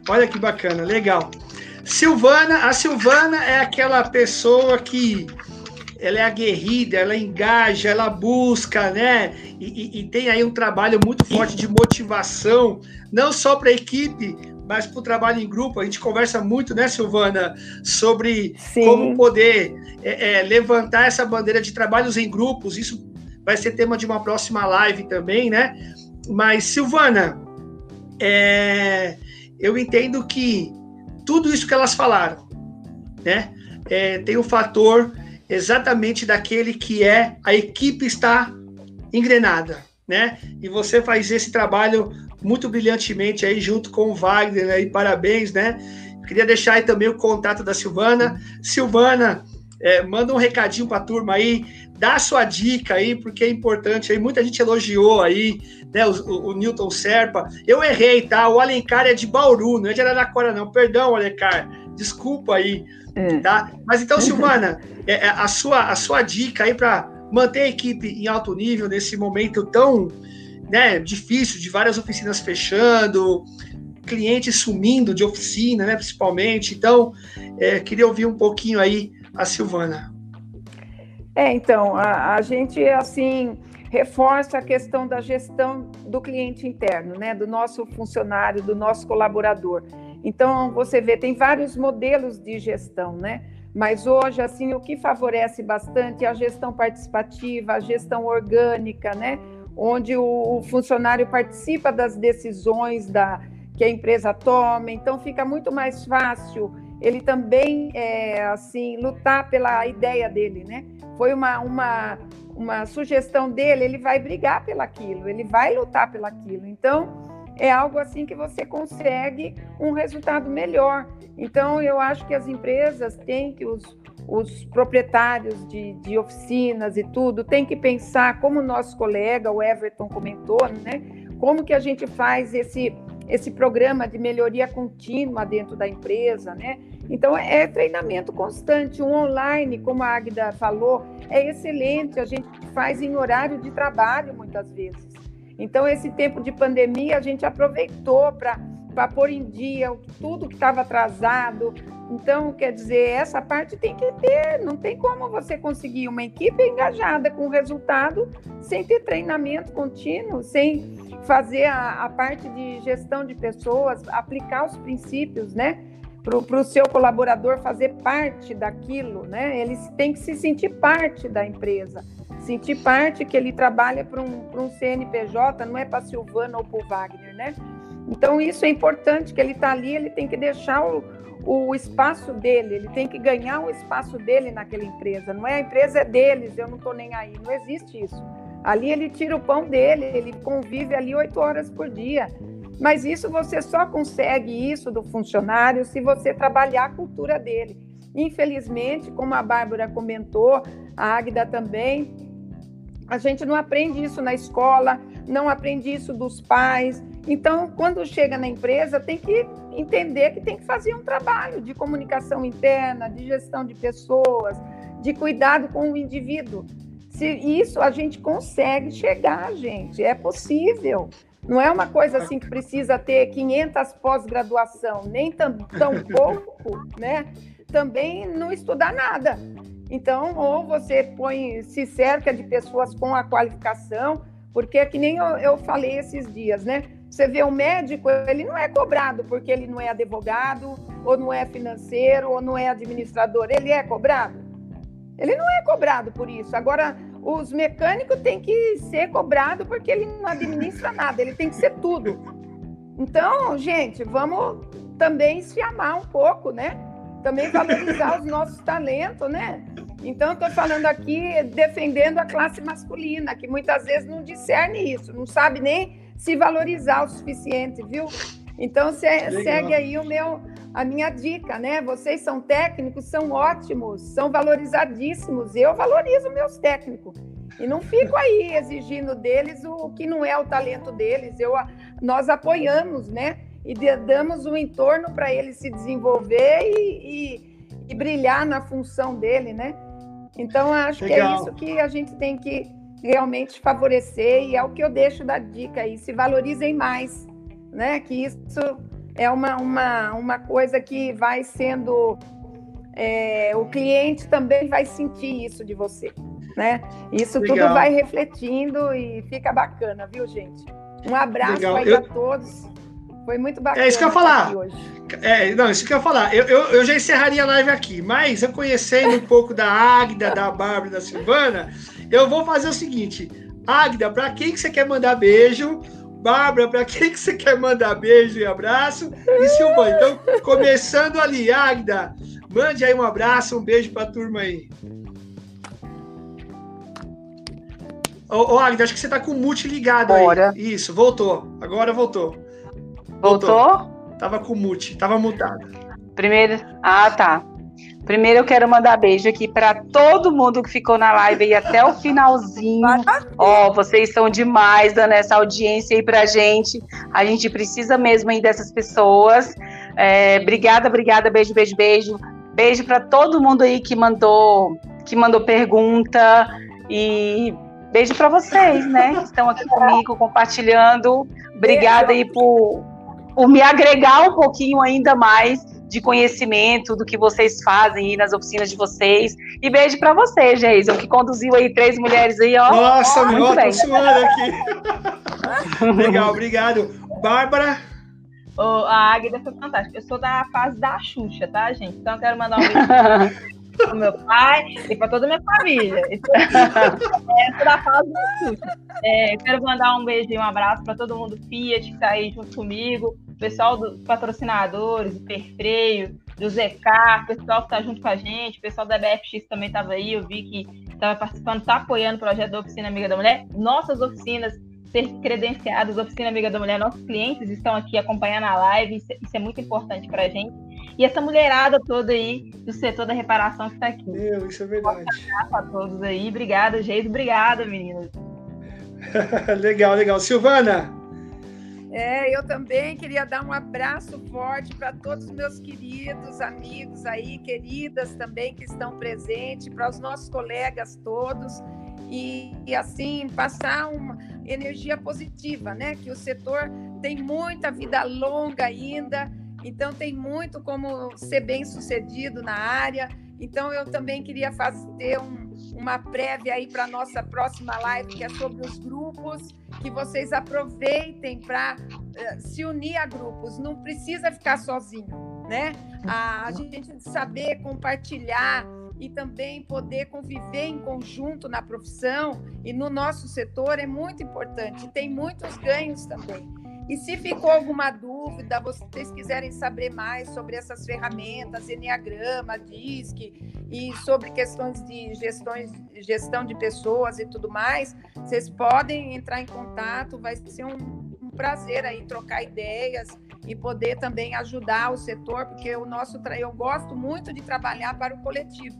Olha que bacana, legal. Silvana, a Silvana é aquela pessoa que ela é aguerrida, ela engaja, ela busca, né? E, e, e tem aí um trabalho muito forte de motivação, não só para a equipe, mas para o trabalho em grupo. A gente conversa muito, né, Silvana, sobre Sim. como poder é, é, levantar essa bandeira de trabalhos em grupos. Isso vai ser tema de uma próxima live também, né? Mas, Silvana, é, eu entendo que tudo isso que elas falaram, né? É, tem o fator exatamente daquele que é a equipe está engrenada, né? E você faz esse trabalho muito brilhantemente aí junto com o Wagner, e parabéns, né? Queria deixar aí também o contato da Silvana. Silvana, é, manda um recadinho para a turma aí, dá a sua dica aí, porque é importante aí. Muita gente elogiou aí, né? O, o, o Newton Serpa. Eu errei, tá? O Alencar é de Bauru, não é de Araraquara, não. Perdão, Alencar. Desculpa aí, é. tá? Mas então, Silvana, é, é, a, sua, a sua dica aí para manter a equipe em alto nível nesse momento tão né, difícil, de várias oficinas fechando, clientes sumindo de oficina, né, principalmente. Então, é, queria ouvir um pouquinho aí a Silvana. É, então, a, a gente, assim, reforça a questão da gestão do cliente interno, né, do nosso funcionário, do nosso colaborador. Então, você vê, tem vários modelos de gestão, né? Mas hoje, assim, o que favorece bastante é a gestão participativa, a gestão orgânica, né? Onde o funcionário participa das decisões da, que a empresa toma, então fica muito mais fácil ele também, é, assim, lutar pela ideia dele, né? Foi uma, uma, uma sugestão dele, ele vai brigar pelaquilo, ele vai lutar pelaquilo. Então, é algo assim que você consegue um resultado melhor. Então, eu acho que as empresas têm que, os, os proprietários de, de oficinas e tudo, têm que pensar, como o nosso colega, o Everton, comentou, né? Como que a gente faz esse esse programa de melhoria contínua dentro da empresa, né? Então é treinamento constante, um online, como a Agda falou, é excelente. A gente faz em horário de trabalho muitas vezes. Então esse tempo de pandemia a gente aproveitou para para pôr em dia tudo que estava atrasado. Então, quer dizer, essa parte tem que ter, não tem como você conseguir uma equipe engajada com resultado sem ter treinamento contínuo, sem fazer a, a parte de gestão de pessoas, aplicar os princípios, né? Para o seu colaborador fazer parte daquilo, né? Ele tem que se sentir parte da empresa, sentir parte que ele trabalha para um, um CNPJ, não é para Silvana ou para o Wagner, né? Então, isso é importante, que ele está ali, ele tem que deixar o, o espaço dele, ele tem que ganhar o espaço dele naquela empresa. Não é a empresa é deles, eu não estou nem aí. Não existe isso. Ali ele tira o pão dele, ele convive ali oito horas por dia. Mas isso você só consegue isso do funcionário se você trabalhar a cultura dele. Infelizmente, como a Bárbara comentou, a Águida também, a gente não aprende isso na escola, não aprende isso dos pais. Então, quando chega na empresa, tem que entender que tem que fazer um trabalho de comunicação interna, de gestão de pessoas, de cuidado com o indivíduo. Se isso a gente consegue chegar, gente, é possível. Não é uma coisa assim que precisa ter 500 pós-graduação, nem tão, tão <laughs> pouco, né? Também não estudar nada. Então, ou você põe, se cerca de pessoas com a qualificação, porque é que nem eu, eu falei esses dias, né? Você vê o um médico, ele não é cobrado porque ele não é advogado, ou não é financeiro, ou não é administrador. Ele é cobrado? Ele não é cobrado por isso. Agora, os mecânicos têm que ser cobrados porque ele não administra nada, ele tem que ser tudo. Então, gente, vamos também se amar um pouco, né? Também valorizar os nossos talentos, né? Então, estou falando aqui defendendo a classe masculina, que muitas vezes não discerne isso, não sabe nem se valorizar o suficiente, viu? Então se, segue aí o meu, a minha dica, né? Vocês são técnicos, são ótimos, são valorizadíssimos. Eu valorizo meus técnicos e não fico aí exigindo deles o que não é o talento deles. Eu, nós apoiamos, né? E damos um entorno para ele se desenvolver e, e, e, brilhar na função dele, né? Então acho Legal. que é isso que a gente tem que realmente favorecer e é o que eu deixo da dica aí, se valorizem mais, né? Que isso é uma, uma, uma coisa que vai sendo é, o cliente também vai sentir isso de você, né? Isso Legal. tudo vai refletindo e fica bacana, viu, gente? Um abraço Legal. aí eu... a todos. Foi muito bacana. É isso que eu ia falar. É, não, isso que eu ia falar. Eu, eu, eu, já encerraria a live aqui, mas eu conhecendo um pouco da Águida, da Bárbara e da Silvana, eu vou fazer o seguinte. Águida, para quem que você quer mandar beijo? Bárbara, para quem que você quer mandar beijo e abraço? E Silvana, então, começando ali, Águida, mande aí um abraço, um beijo para a turma aí. Ô, ô Águida, acho que você tá com o mute ligado Bora. aí. Isso, voltou. Agora voltou. Voltou? voltou? Tava com o mute, tava mutado. Primeiro. Ah, tá. Primeiro eu quero mandar beijo aqui para todo mundo que ficou na live aí até o finalzinho. Ó, oh, vocês são demais dando essa audiência aí pra gente. A gente precisa mesmo aí dessas pessoas. É, obrigada, obrigada, beijo, beijo, beijo. Beijo para todo mundo aí que mandou que mandou pergunta e beijo para vocês, né, que estão aqui comigo compartilhando. Obrigada aí por, por me agregar um pouquinho ainda mais de conhecimento do que vocês fazem aí nas oficinas de vocês. E beijo para você, Jason, que conduziu aí três mulheres aí, ó. Nossa, ó, meu, tô suando aqui. Legal, obrigado. Bárbara. Oh, a Águida foi fantástica. Eu sou da fase da Xuxa, tá, gente? Então eu quero mandar um beijo pro <laughs> meu pai e para toda a minha família. <laughs> Então, é, sou da fase da Xuxa. É, quero mandar um beijo e um abraço para todo mundo Fiat que está aí junto comigo pessoal dos patrocinadores, do Perfreio, do ZK, pessoal que está junto com a gente, o pessoal da BFX também estava aí, eu vi que estava participando, está apoiando o projeto da Oficina Amiga da Mulher. Nossas oficinas ser credenciadas, Oficina Amiga da Mulher, nossos clientes estão aqui acompanhando a live, isso, isso é muito importante para a gente. E essa mulherada toda aí do setor da reparação que está aqui. Meu, isso é verdade. Um abraço a todos aí. Obrigada, Geis. Obrigada, meninas. <laughs> legal, legal. Silvana, é, eu também queria dar um abraço forte para todos os meus queridos amigos aí, queridas também que estão presentes, para os nossos colegas todos. E, e, assim passar uma energia positiva, né? Que o setor tem muita vida longa ainda, então tem muito como ser bem sucedido na área. Então eu também queria fazer um, uma prévia aí para nossa próxima live, que é sobre os grupos, que vocês aproveitem para uh, eh, se unir a grupos, não precisa ficar sozinho, né? A, a gente saber compartilhar e também poder conviver em conjunto na profissão e no nosso setor é muito importante, tem muitos ganhos também. E se ficou alguma dúvida, vocês quiserem saber mais sobre essas ferramentas, Enneagrama, DISC, e sobre questões de gestões, gestão de pessoas e tudo mais, vocês podem entrar em contato, vai ser um, um prazer aí trocar ideias e poder também ajudar o setor, porque o nosso eu gosto muito de trabalhar para o coletivo.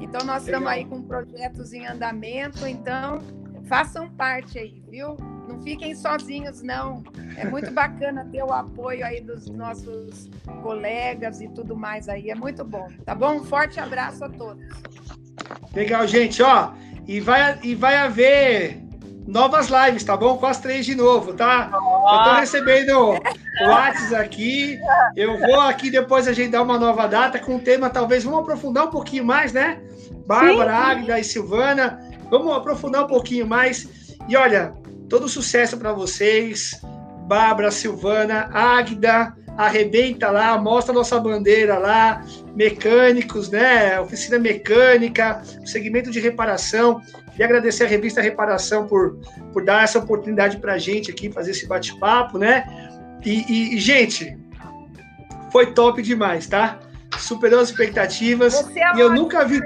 Então nós Legal. estamos aí com projetos em andamento, então façam parte aí, viu? Não fiquem sozinhos, não. É muito bacana ter o apoio aí dos nossos colegas e tudo mais aí. É muito bom, tá bom? Um forte abraço a todos. Legal, gente, ó. E vai, e vai haver novas lives, tá bom? Com as três de novo, tá? Eu tô recebendo o WhatsApp aqui. Eu vou aqui depois agendar uma nova data com um tema, talvez, vamos aprofundar um pouquinho mais, né? Bárbara, Águida e Silvana. Vamos aprofundar um pouquinho mais. E olha, todo sucesso para vocês. Bárbara, Silvana, Águida, arrebenta lá, mostra nossa bandeira lá, mecânicos, né? Oficina mecânica, segmento de reparação. Queria agradecer a revista Reparação por, por dar essa oportunidade para a gente aqui, fazer esse bate-papo, né? E, e, e, gente, foi top demais, tá? Superou as expectativas. É e eu nunca vi.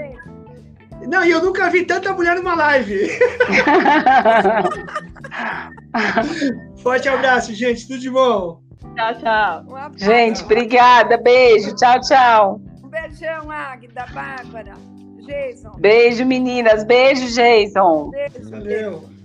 Não, e eu nunca vi tanta mulher numa live. <laughs> Forte abraço, gente. Tudo de bom. Tchau, tchau. Um gente, obrigada. Beijo. Tchau, tchau. Um beijão, Águida, Bárbara. Jason. Beijo, meninas. Beijo, Jason. Beijo. Valeu.